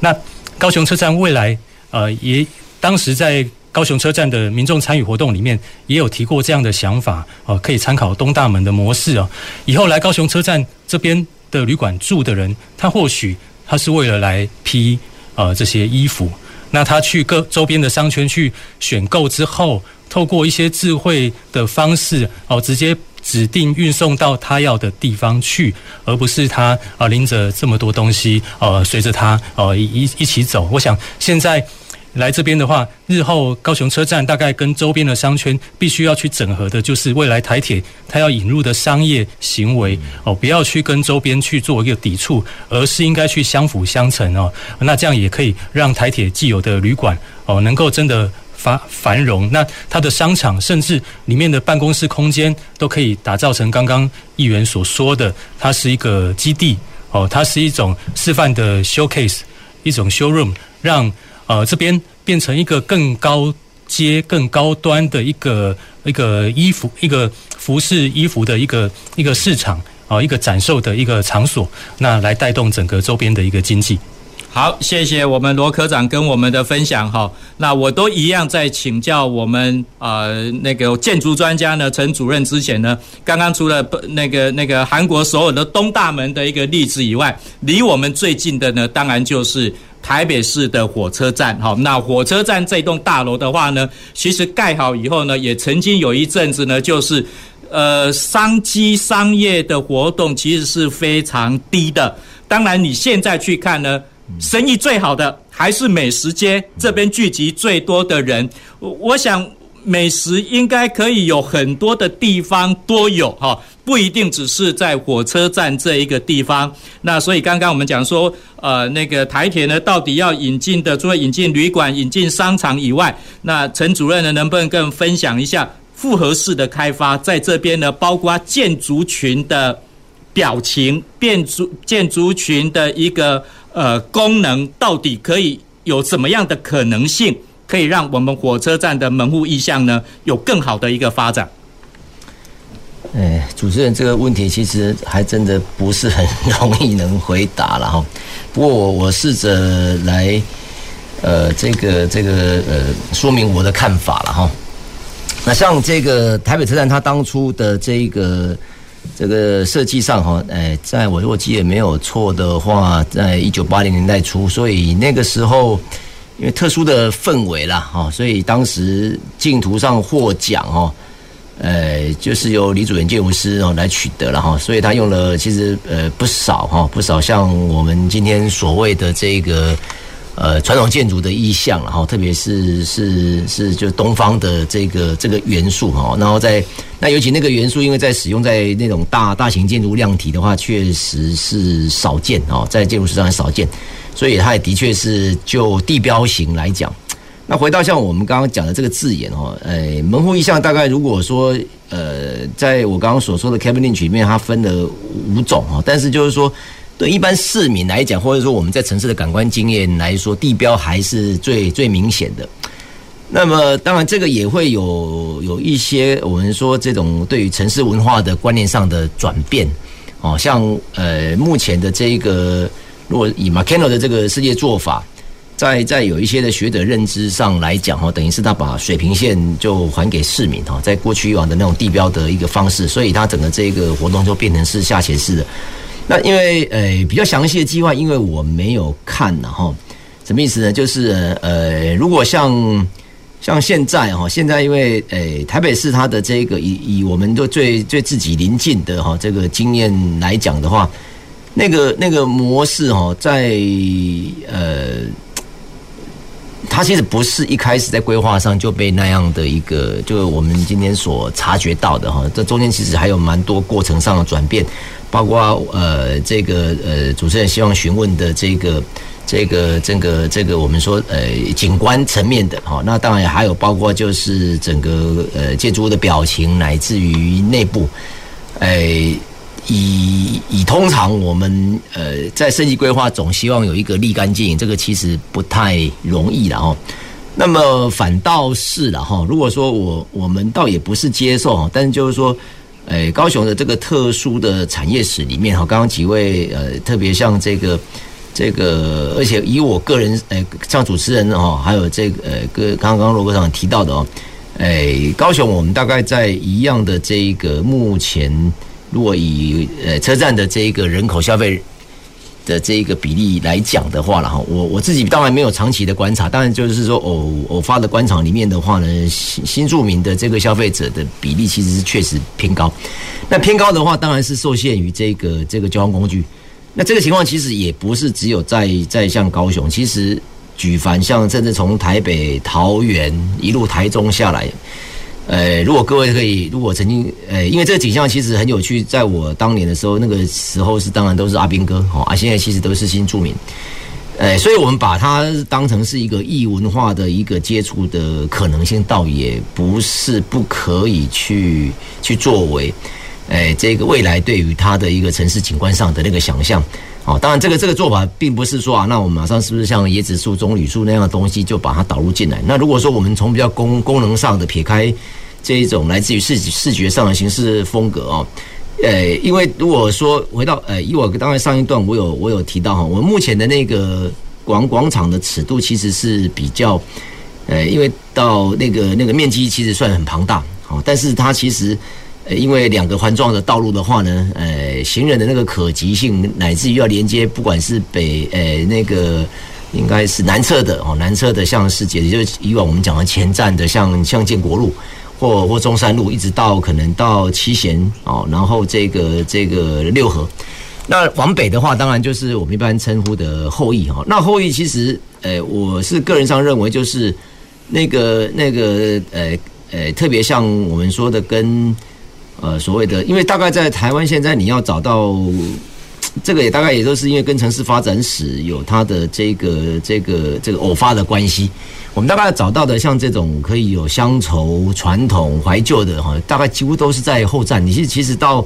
那高雄车站未来呃也当时在高雄车站的民众参与活动里面也有提过这样的想法哦，可以参考东大门的模式哦。以后来高雄车站这边的旅馆住的人，他或许。他是为了来批呃这些衣服，那他去各周边的商圈去选购之后，透过一些智慧的方式哦，直接指定运送到他要的地方去，而不是他啊拎着这么多东西呃随着他呃一一起走。我想现在。来这边的话，日后高雄车站大概跟周边的商圈必须要去整合的，就是未来台铁它要引入的商业行为哦，不要去跟周边去做一个抵触，而是应该去相辅相成哦。那这样也可以让台铁既有的旅馆哦，能够真的繁繁荣。那它的商场甚至里面的办公室空间都可以打造成刚刚议员所说的，它是一个基地哦，它是一种示范的 showcase，一种 showroom，让。呃，这边变成一个更高阶、更高端的一个一个衣服、一个服饰衣服的一个一个市场啊、一个展售的一个场所，那来带动整个周边的一个经济。好，谢谢我们罗科长跟我们的分享哈。那我都一样在请教我们呃那个建筑专家呢陈主任之前呢，刚刚除了那个那个韩国所有的东大门的一个例子以外，离我们最近的呢，当然就是。台北市的火车站，好，那火车站这栋大楼的话呢，其实盖好以后呢，也曾经有一阵子呢，就是呃商机商业的活动其实是非常低的。当然，你现在去看呢，生意最好的还是美食街这边聚集最多的人。我我想。美食应该可以有很多的地方都有哈，不一定只是在火车站这一个地方。那所以刚刚我们讲说，呃，那个台铁呢，到底要引进的，除了引进旅馆、引进商场以外，那陈主任呢，能不能跟分享一下复合式的开发在这边呢？包括建筑群的表情、建筑建筑群的一个呃功能，到底可以有什么样的可能性？可以让我们火车站的门户意向呢，有更好的一个发展。哎，主持人这个问题其实还真的不是很容易能回答了哈。不过我我试着来呃这个这个呃说明我的看法了哈。那像这个台北车站，它当初的这个这个设计上哈，哎，在我如果记得没有错的话，在一九八零年代初，所以那个时候。因为特殊的氛围啦，哈，所以当时竞图上获奖哦，呃，就是由李祖原建筑师哦来取得了哈，所以他用了其实呃不少哈，不少像我们今天所谓的这个呃传统建筑的意象了哈，特别是是是就东方的这个这个元素哈，然后在那尤其那个元素，因为在使用在那种大大型建筑量体的话，确实是少见哦，在建筑史上很少见。所以它也的确是就地标型来讲，那回到像我们刚刚讲的这个字眼哦，呃，门户意象大概如果说呃，在我刚刚所说的 Cabin Inch 里面，它分了五种哦，但是就是说对一般市民来讲，或者说我们在城市的感官经验来说，地标还是最最明显的。那么当然这个也会有有一些我们说这种对于城市文化的观念上的转变，哦，像呃目前的这一个，如果以 McKenna 的这个世界做法。在在有一些的学者认知上来讲哈，等于是他把水平线就还给市民哈，在过去以往的那种地标的一个方式，所以他整个这个活动就变成是下潜式的。那因为呃比较详细的计划，因为我没有看呐哈，什么意思呢？就是呃如果像像现在哈，现在因为呃台北市它的这个以以我们都最最自己邻近的哈这个经验来讲的话，那个那个模式哈，在呃。它其实不是一开始在规划上就被那样的一个，就我们今天所察觉到的哈。这中间其实还有蛮多过程上的转变，包括呃这个呃主持人希望询问的这个这个这个这个我们说呃景观层面的哈。那当然还有包括就是整个呃建筑物的表情，乃至于内部，哎。以以通常我们呃在设计规划总希望有一个立竿见影，这个其实不太容易了哦。那么反倒是了哈，如果说我我们倒也不是接受哈，但是就是说，诶高雄的这个特殊的产业史里面哈，刚刚几位呃特别像这个这个，而且以我个人诶像主持人哈，还有这个呃个刚刚罗科长提到的哦，诶高雄我们大概在一样的这个目前。如果以呃车站的这一个人口消费的这一个比例来讲的话了哈，我我自己当然没有长期的观察，当然就是说偶偶发的观察里面的话呢，新新住民的这个消费者的比例其实是确实偏高。那偏高的话，当然是受限于这个这个交通工具。那这个情况其实也不是只有在在像高雄，其实举凡像甚至从台北、桃园一路台中下来。呃，如果各位可以，如果曾经，呃，因为这个景象其实很有趣，在我当年的时候，那个时候是当然都是阿兵哥，哦，啊，现在其实都是新住民，呃，所以我们把它当成是一个异文化的一个接触的可能性，倒也不是不可以去去作为，呃，这个未来对于它的一个城市景观上的那个想象。哦，当然，这个这个做法并不是说啊，那我们马上是不是像椰子树、棕榈树那样的东西就把它导入进来？那如果说我们从比较功功能上的撇开这一种来自于视视觉上的形式风格哦，呃，因为如果说回到呃，以我刚才上一段我有我有提到哈，我目前的那个广广场的尺度其实是比较呃，因为到那个那个面积其实算很庞大，好，但是它其实。呃，因为两个环状的道路的话呢，呃，行人的那个可及性，乃至于要连接，不管是北，呃，那个应该是南侧的哦，南侧的像世界，也就是以往我们讲的前站的像，像像建国路或或中山路，一直到可能到七贤哦，然后这个这个六合，那往北的话，当然就是我们一般称呼的后裔哈。那后裔其实，呃，我是个人上认为，就是那个那个呃呃，特别像我们说的跟。呃，所谓的，因为大概在台湾现在你要找到 这个，也大概也都是因为跟城市发展史有它的这个这个这个偶发的关系。我们大概找到的像这种可以有乡愁、传统、怀旧的哈，大概几乎都是在后站。你是其实到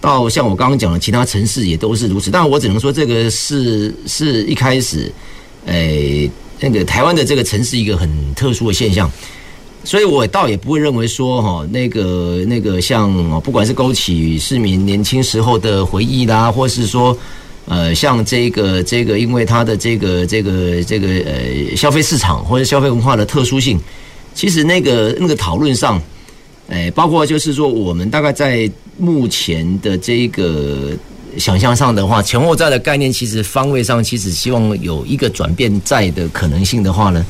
到像我刚刚讲的其他城市也都是如此。但我只能说这个是是一开始，诶，那个台湾的这个城市一个很特殊的现象。所以，我倒也不会认为说，哈，那个、那个，像不管是勾起市民年轻时候的回忆啦，或是说，呃，像这个、这个，因为它的这个、这个、这个，呃，消费市场或者消费文化的特殊性，其实那个那个讨论上，哎，包括就是说，我们大概在目前的这个想象上的话，前后在的概念，其实方位上，其实希望有一个转变在的可能性的话呢。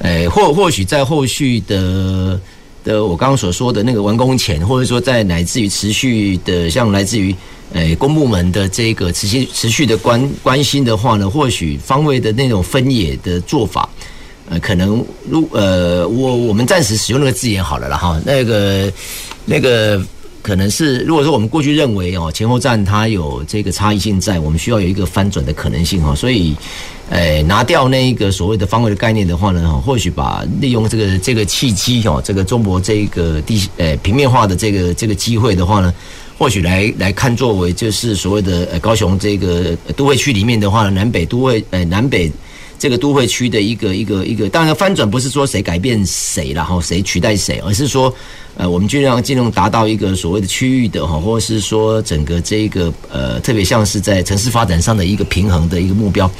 诶，或或许在后续的的我刚刚所说的那个完工前，或者说在乃至于持续的，像来自于诶公部门的这个持续持续的关关心的话呢，或许方位的那种分野的做法，呃，可能如呃，我我们暂时使用那个字眼好了啦哈，那个那个。可能是，如果说我们过去认为哦，前后站它有这个差异性在，我们需要有一个翻转的可能性哈，所以，诶，拿掉那一个所谓的方位的概念的话呢，或许把利用这个这个契机哦，这个中国这个地诶平面化的这个这个机会的话呢，或许来来看作为就是所谓的呃高雄这个都会区里面的话，南北都会诶南北这个都会区的一个一个一个。当然，翻转不是说谁改变谁，然后谁取代谁，而是说，呃，我们尽量尽量达到一个所谓的区域的哈，或者是说整个这一个呃，特别像是在城市发展上的一个平衡的一个目标。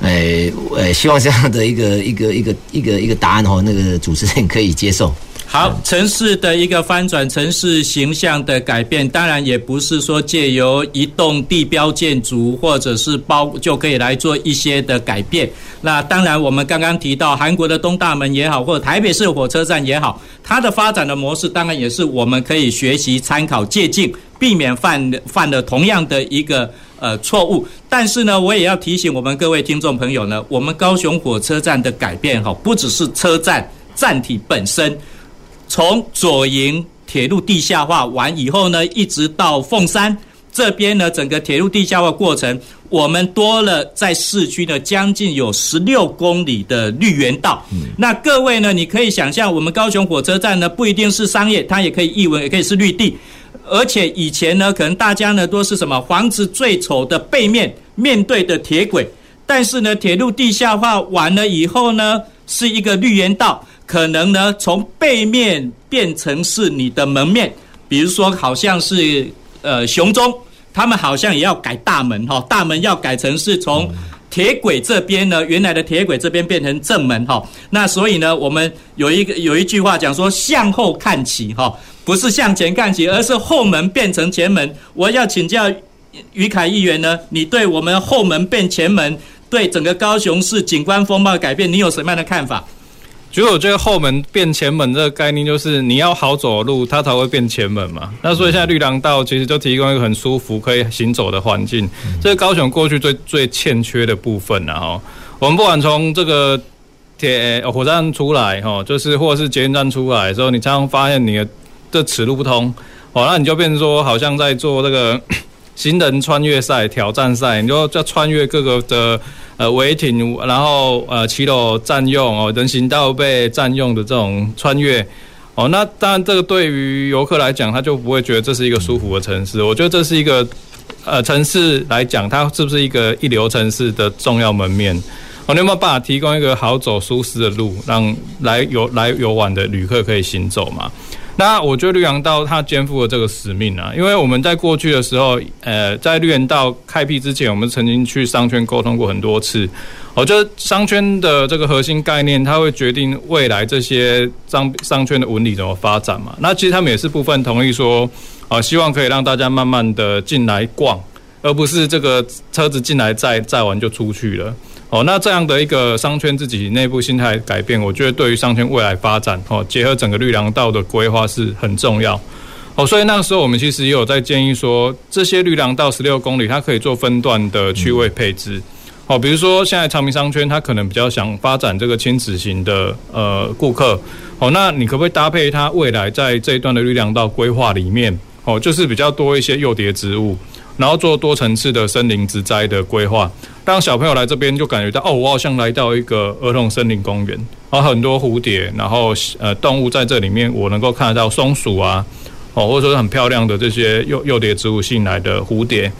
呃呃，希望这样的一个一个一个一个一个答案哦，那个主持人可以接受。好，城市的一个翻转，城市形象的改变，当然也不是说借由一栋地标建筑或者是包就可以来做一些的改变。那当然，我们刚刚提到韩国的东大门也好，或者台北市火车站也好，它的发展的模式，当然也是我们可以学习、参考、借鉴，避免犯 犯了同样的一个呃错误。但是呢，我也要提醒我们各位听众朋友呢，我们高雄火车站的改变哈，不只是车站站体本身。从左营铁路地下化完以后呢，一直到凤山这边呢，整个铁路地下化过程，我们多了在市区呢将近有十六公里的绿园道。嗯。那各位呢，你可以想象，我们高雄火车站呢不一定是商业，它也可以译文，也可以是绿地。而且以前呢，可能大家呢都是什么房子最丑的背面面对的铁轨，但是呢，铁路地下化完了以后呢，是一个绿园道。可能呢，从背面变成是你的门面，比如说好像是呃雄中，他们好像也要改大门哈，大门要改成是从铁轨这边呢，原来的铁轨这边变成正门哈。那所以呢，我们有一个有一句话讲说，向后看齐哈，不是向前看齐，而是后门变成前门。我要请教于凯议员呢，你对我们后门变前门，对整个高雄市景观风貌的改变，你有什么样的看法？其实我觉得后门变前门这个概念，就是你要好走的路，它才会变前门嘛。那所以现在绿廊道其实就提供一个很舒服可以行走的环境，这是高雄过去最最欠缺的部分了哈。我们不管从这个铁火车站出来哈，就是或者是捷运站出来的时候，你常常发现你的这此路不通，哦，那你就变成说好像在做这个 行人穿越赛、挑战赛，你就要穿越各个的。呃，违停，然后呃，骑楼占用哦，人行道被占用的这种穿越哦，那当然这个对于游客来讲，他就不会觉得这是一个舒服的城市。我觉得这是一个呃城市来讲，它是不是一个一流城市的重要门面？哦，你有没有办法提供一个好走、舒适的路，让来游来游玩的旅客可以行走嘛？那我觉得绿洋道它肩负了这个使命啊，因为我们在过去的时候，呃，在绿园道开辟之前，我们曾经去商圈沟通过很多次。我觉得商圈的这个核心概念，它会决定未来这些商商圈的纹理怎么发展嘛。那其实他们也是部分同意说，啊，希望可以让大家慢慢的进来逛，而不是这个车子进来载载完就出去了。哦，那这样的一个商圈自己内部心态改变，我觉得对于商圈未来发展，哦，结合整个绿廊道的规划是很重要。哦，所以那个时候我们其实也有在建议说，这些绿廊道十六公里，它可以做分段的区位配置。哦，比如说现在长明商圈，它可能比较想发展这个亲子型的呃顾客。哦，那你可不可以搭配它未来在这一段的绿廊道规划里面，哦，就是比较多一些诱蝶植物。然后做多层次的森林植栽的规划，让小朋友来这边就感觉到哦，我好像来到一个儿童森林公园，然后很多蝴蝶，然后呃动物在这里面，我能够看得到松鼠啊，哦，或者说是很漂亮的这些幼幼蝶植物性来的蝴蝶，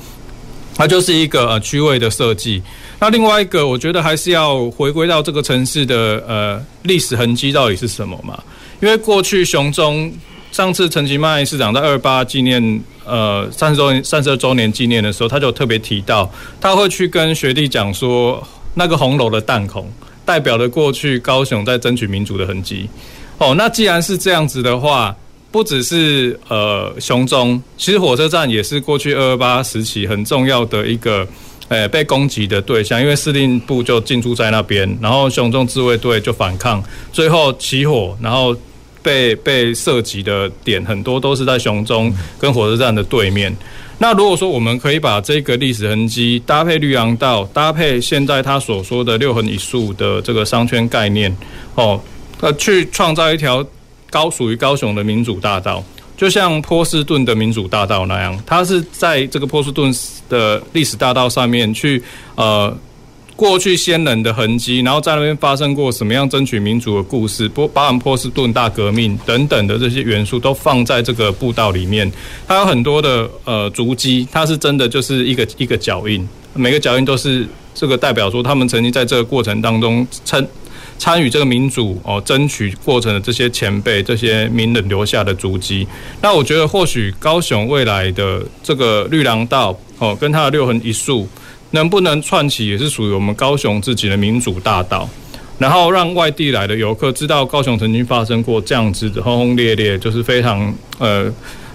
它就是一个呃区位的设计。那另外一个，我觉得还是要回归到这个城市的呃历史痕迹到底是什么嘛？因为过去雄中。上次陈其迈市长在二八纪念呃三十周三十二周年纪念的时候，他就特别提到，他会去跟学弟讲说，那个红楼的弹孔代表了过去高雄在争取民主的痕迹。哦，那既然是这样子的话，不只是呃雄中，其实火车站也是过去二二八时期很重要的一个呃被攻击的对象，因为司令部就进驻在那边，然后雄中自卫队就反抗，最后起火，然后。被被涉及的点很多都是在雄中跟火车站的对面。那如果说我们可以把这个历史痕迹搭配绿廊道，搭配现在他所说的六横一竖的这个商圈概念，哦，呃，去创造一条高属于高雄的民主大道，就像波士顿的民主大道那样，它是在这个波士顿的历史大道上面去呃。过去先人的痕迹，然后在那边发生过什么样争取民主的故事，波包含波士顿大革命等等的这些元素，都放在这个步道里面。它有很多的呃足迹，它是真的就是一个一个脚印，每个脚印都是这个代表说他们曾经在这个过程当中参参与这个民主哦争取过程的这些前辈、这些名人留下的足迹。那我觉得或许高雄未来的这个绿廊道哦，跟它的六横一竖，能不能串起也是属于我们高雄自己的民主大道。然后让外地来的游客知道高雄曾经发生过这样子的轰轰烈烈，就是非常呃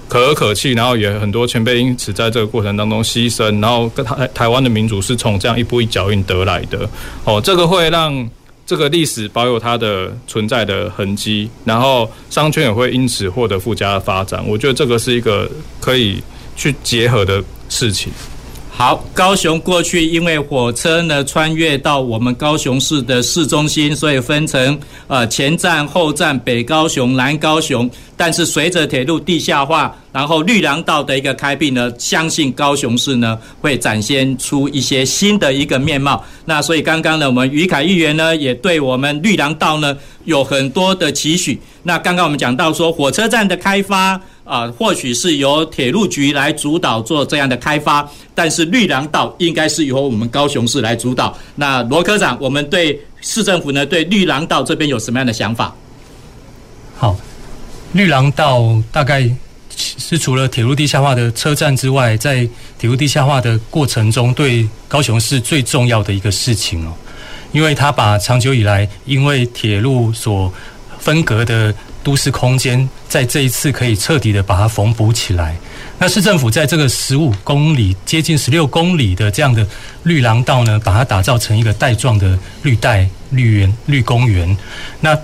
可歌可泣，然后也很多前辈因此在这个过程当中牺牲，然后跟台台湾的民主是从这样一步一脚印得来的。哦，这个会让这个历史保有它的存在的痕迹，然后商圈也会因此获得附加的发展。我觉得这个是一个可以去结合的事情。好，高雄过去因为火车呢穿越到我们高雄市的市中心，所以分成呃前站、后站、北高雄、南高雄。但是随着铁路地下化，然后绿廊道的一个开辟呢，相信高雄市呢会展现出一些新的一个面貌。那所以刚刚呢，我们于凯议员呢也对我们绿廊道呢有很多的期许。那刚刚我们讲到说火车站的开发。啊，或许是由铁路局来主导做这样的开发，但是绿廊道应该是由我们高雄市来主导。那罗科长，我们对市政府呢，对绿廊道这边有什么样的想法？好，绿廊道大概是除了铁路地下化的车站之外，在铁路地下化的过程中，对高雄市最重要的一个事情哦，因为它把长久以来因为铁路所分隔的。都市空间在这一次可以彻底的把它缝补起来。那市政府在这个十五公里、接近十六公里的这样的绿廊道呢，把它打造成一个带状的绿带绿园、绿公园。那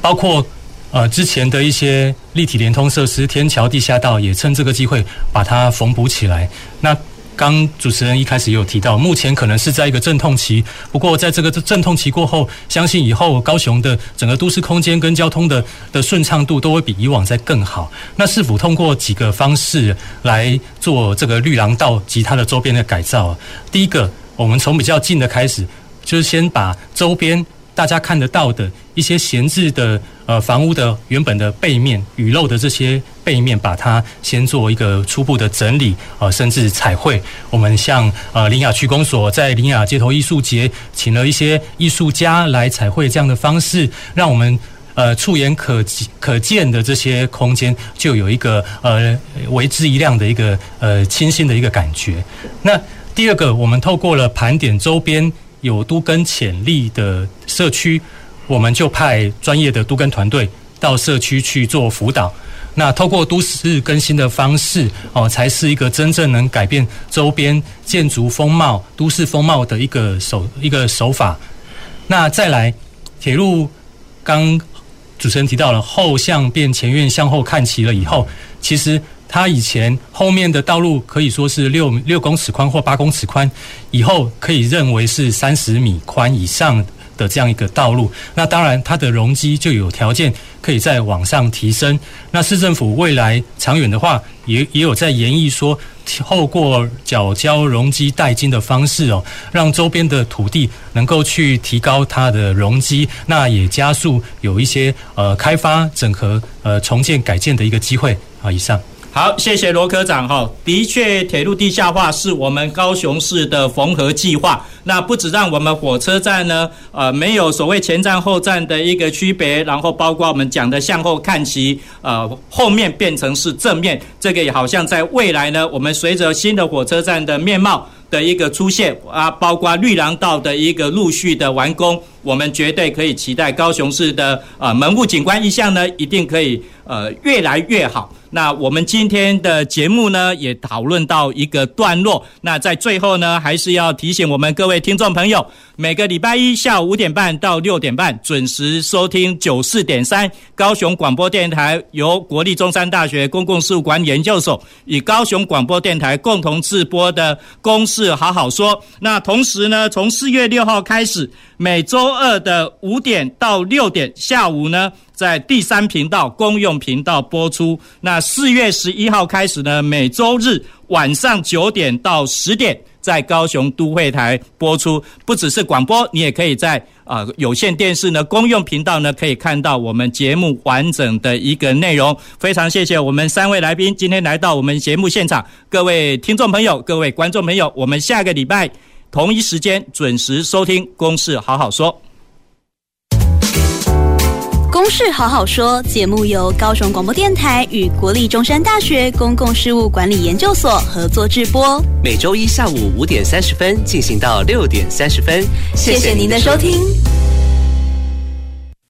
包括呃之前的一些立体联通设施、天桥、地下道，也趁这个机会把它缝补起来。那刚主持人一开始也有提到，目前可能是在一个阵痛期。不过，在这个阵痛期过后，相信以后高雄的整个都市空间跟交通的的顺畅度都会比以往再更好。那是否通过几个方式来做这个绿廊道及它的周边的改造？第一个，我们从比较近的开始，就是先把周边。大家看得到的一些闲置的呃房屋的原本的背面雨漏的这些背面，把它先做一个初步的整理呃，甚至彩绘。我们像呃林雅区公所在林雅街头艺术节，请了一些艺术家来彩绘，这样的方式，让我们呃触眼可可见的这些空间，就有一个呃为之一亮的一个呃清新的一个感觉。那第二个，我们透过了盘点周边。有都跟潜力的社区，我们就派专业的都更团队到社区去做辅导。那透过都市更新的方式，哦，才是一个真正能改变周边建筑风貌、都市风貌的一个手一个手法。那再来，铁路刚主持人提到了后巷变前院向后看齐了以后，其实。它以前后面的道路可以说是六六公尺宽或八公尺宽，以后可以认为是三十米宽以上的这样一个道路。那当然，它的容积就有条件可以再往上提升。那市政府未来长远的话，也也有在研议说，透过缴交容积代金的方式哦，让周边的土地能够去提高它的容积，那也加速有一些呃开发、整合、呃重建、改建的一个机会啊。以上。好，谢谢罗科长哈。的确，铁路地下化是我们高雄市的缝合计划。那不止让我们火车站呢，呃，没有所谓前站后站的一个区别，然后包括我们讲的向后看齐，呃，后面变成是正面，这个也好像在未来呢，我们随着新的火车站的面貌的一个出现啊，包括绿廊道的一个陆续的完工，我们绝对可以期待高雄市的呃门户景观一项呢，一定可以呃越来越好。那我们今天的节目呢，也讨论到一个段落。那在最后呢，还是要提醒我们各位听众朋友，每个礼拜一下午五点半到六点半准时收听九四点三高雄广播电台，由国立中山大学公共事务管理研究所与高雄广播电台共同制播的《公事好好说》。那同时呢，从四月六号开始，每周二的五点到六点下午呢。在第三频道公用频道播出。那四月十一号开始呢，每周日晚上九点到十点，在高雄都会台播出。不只是广播，你也可以在啊、呃、有线电视呢公用频道呢可以看到我们节目完整的一个内容。非常谢谢我们三位来宾今天来到我们节目现场，各位听众朋友，各位观众朋友，我们下个礼拜。同一时间准时收听《公事好好说》。公事好好说节目由高雄广播电台与国立中山大学公共事务管理研究所合作制播，每周一下午五点三十分进行到六点三十分。谢谢您的收听。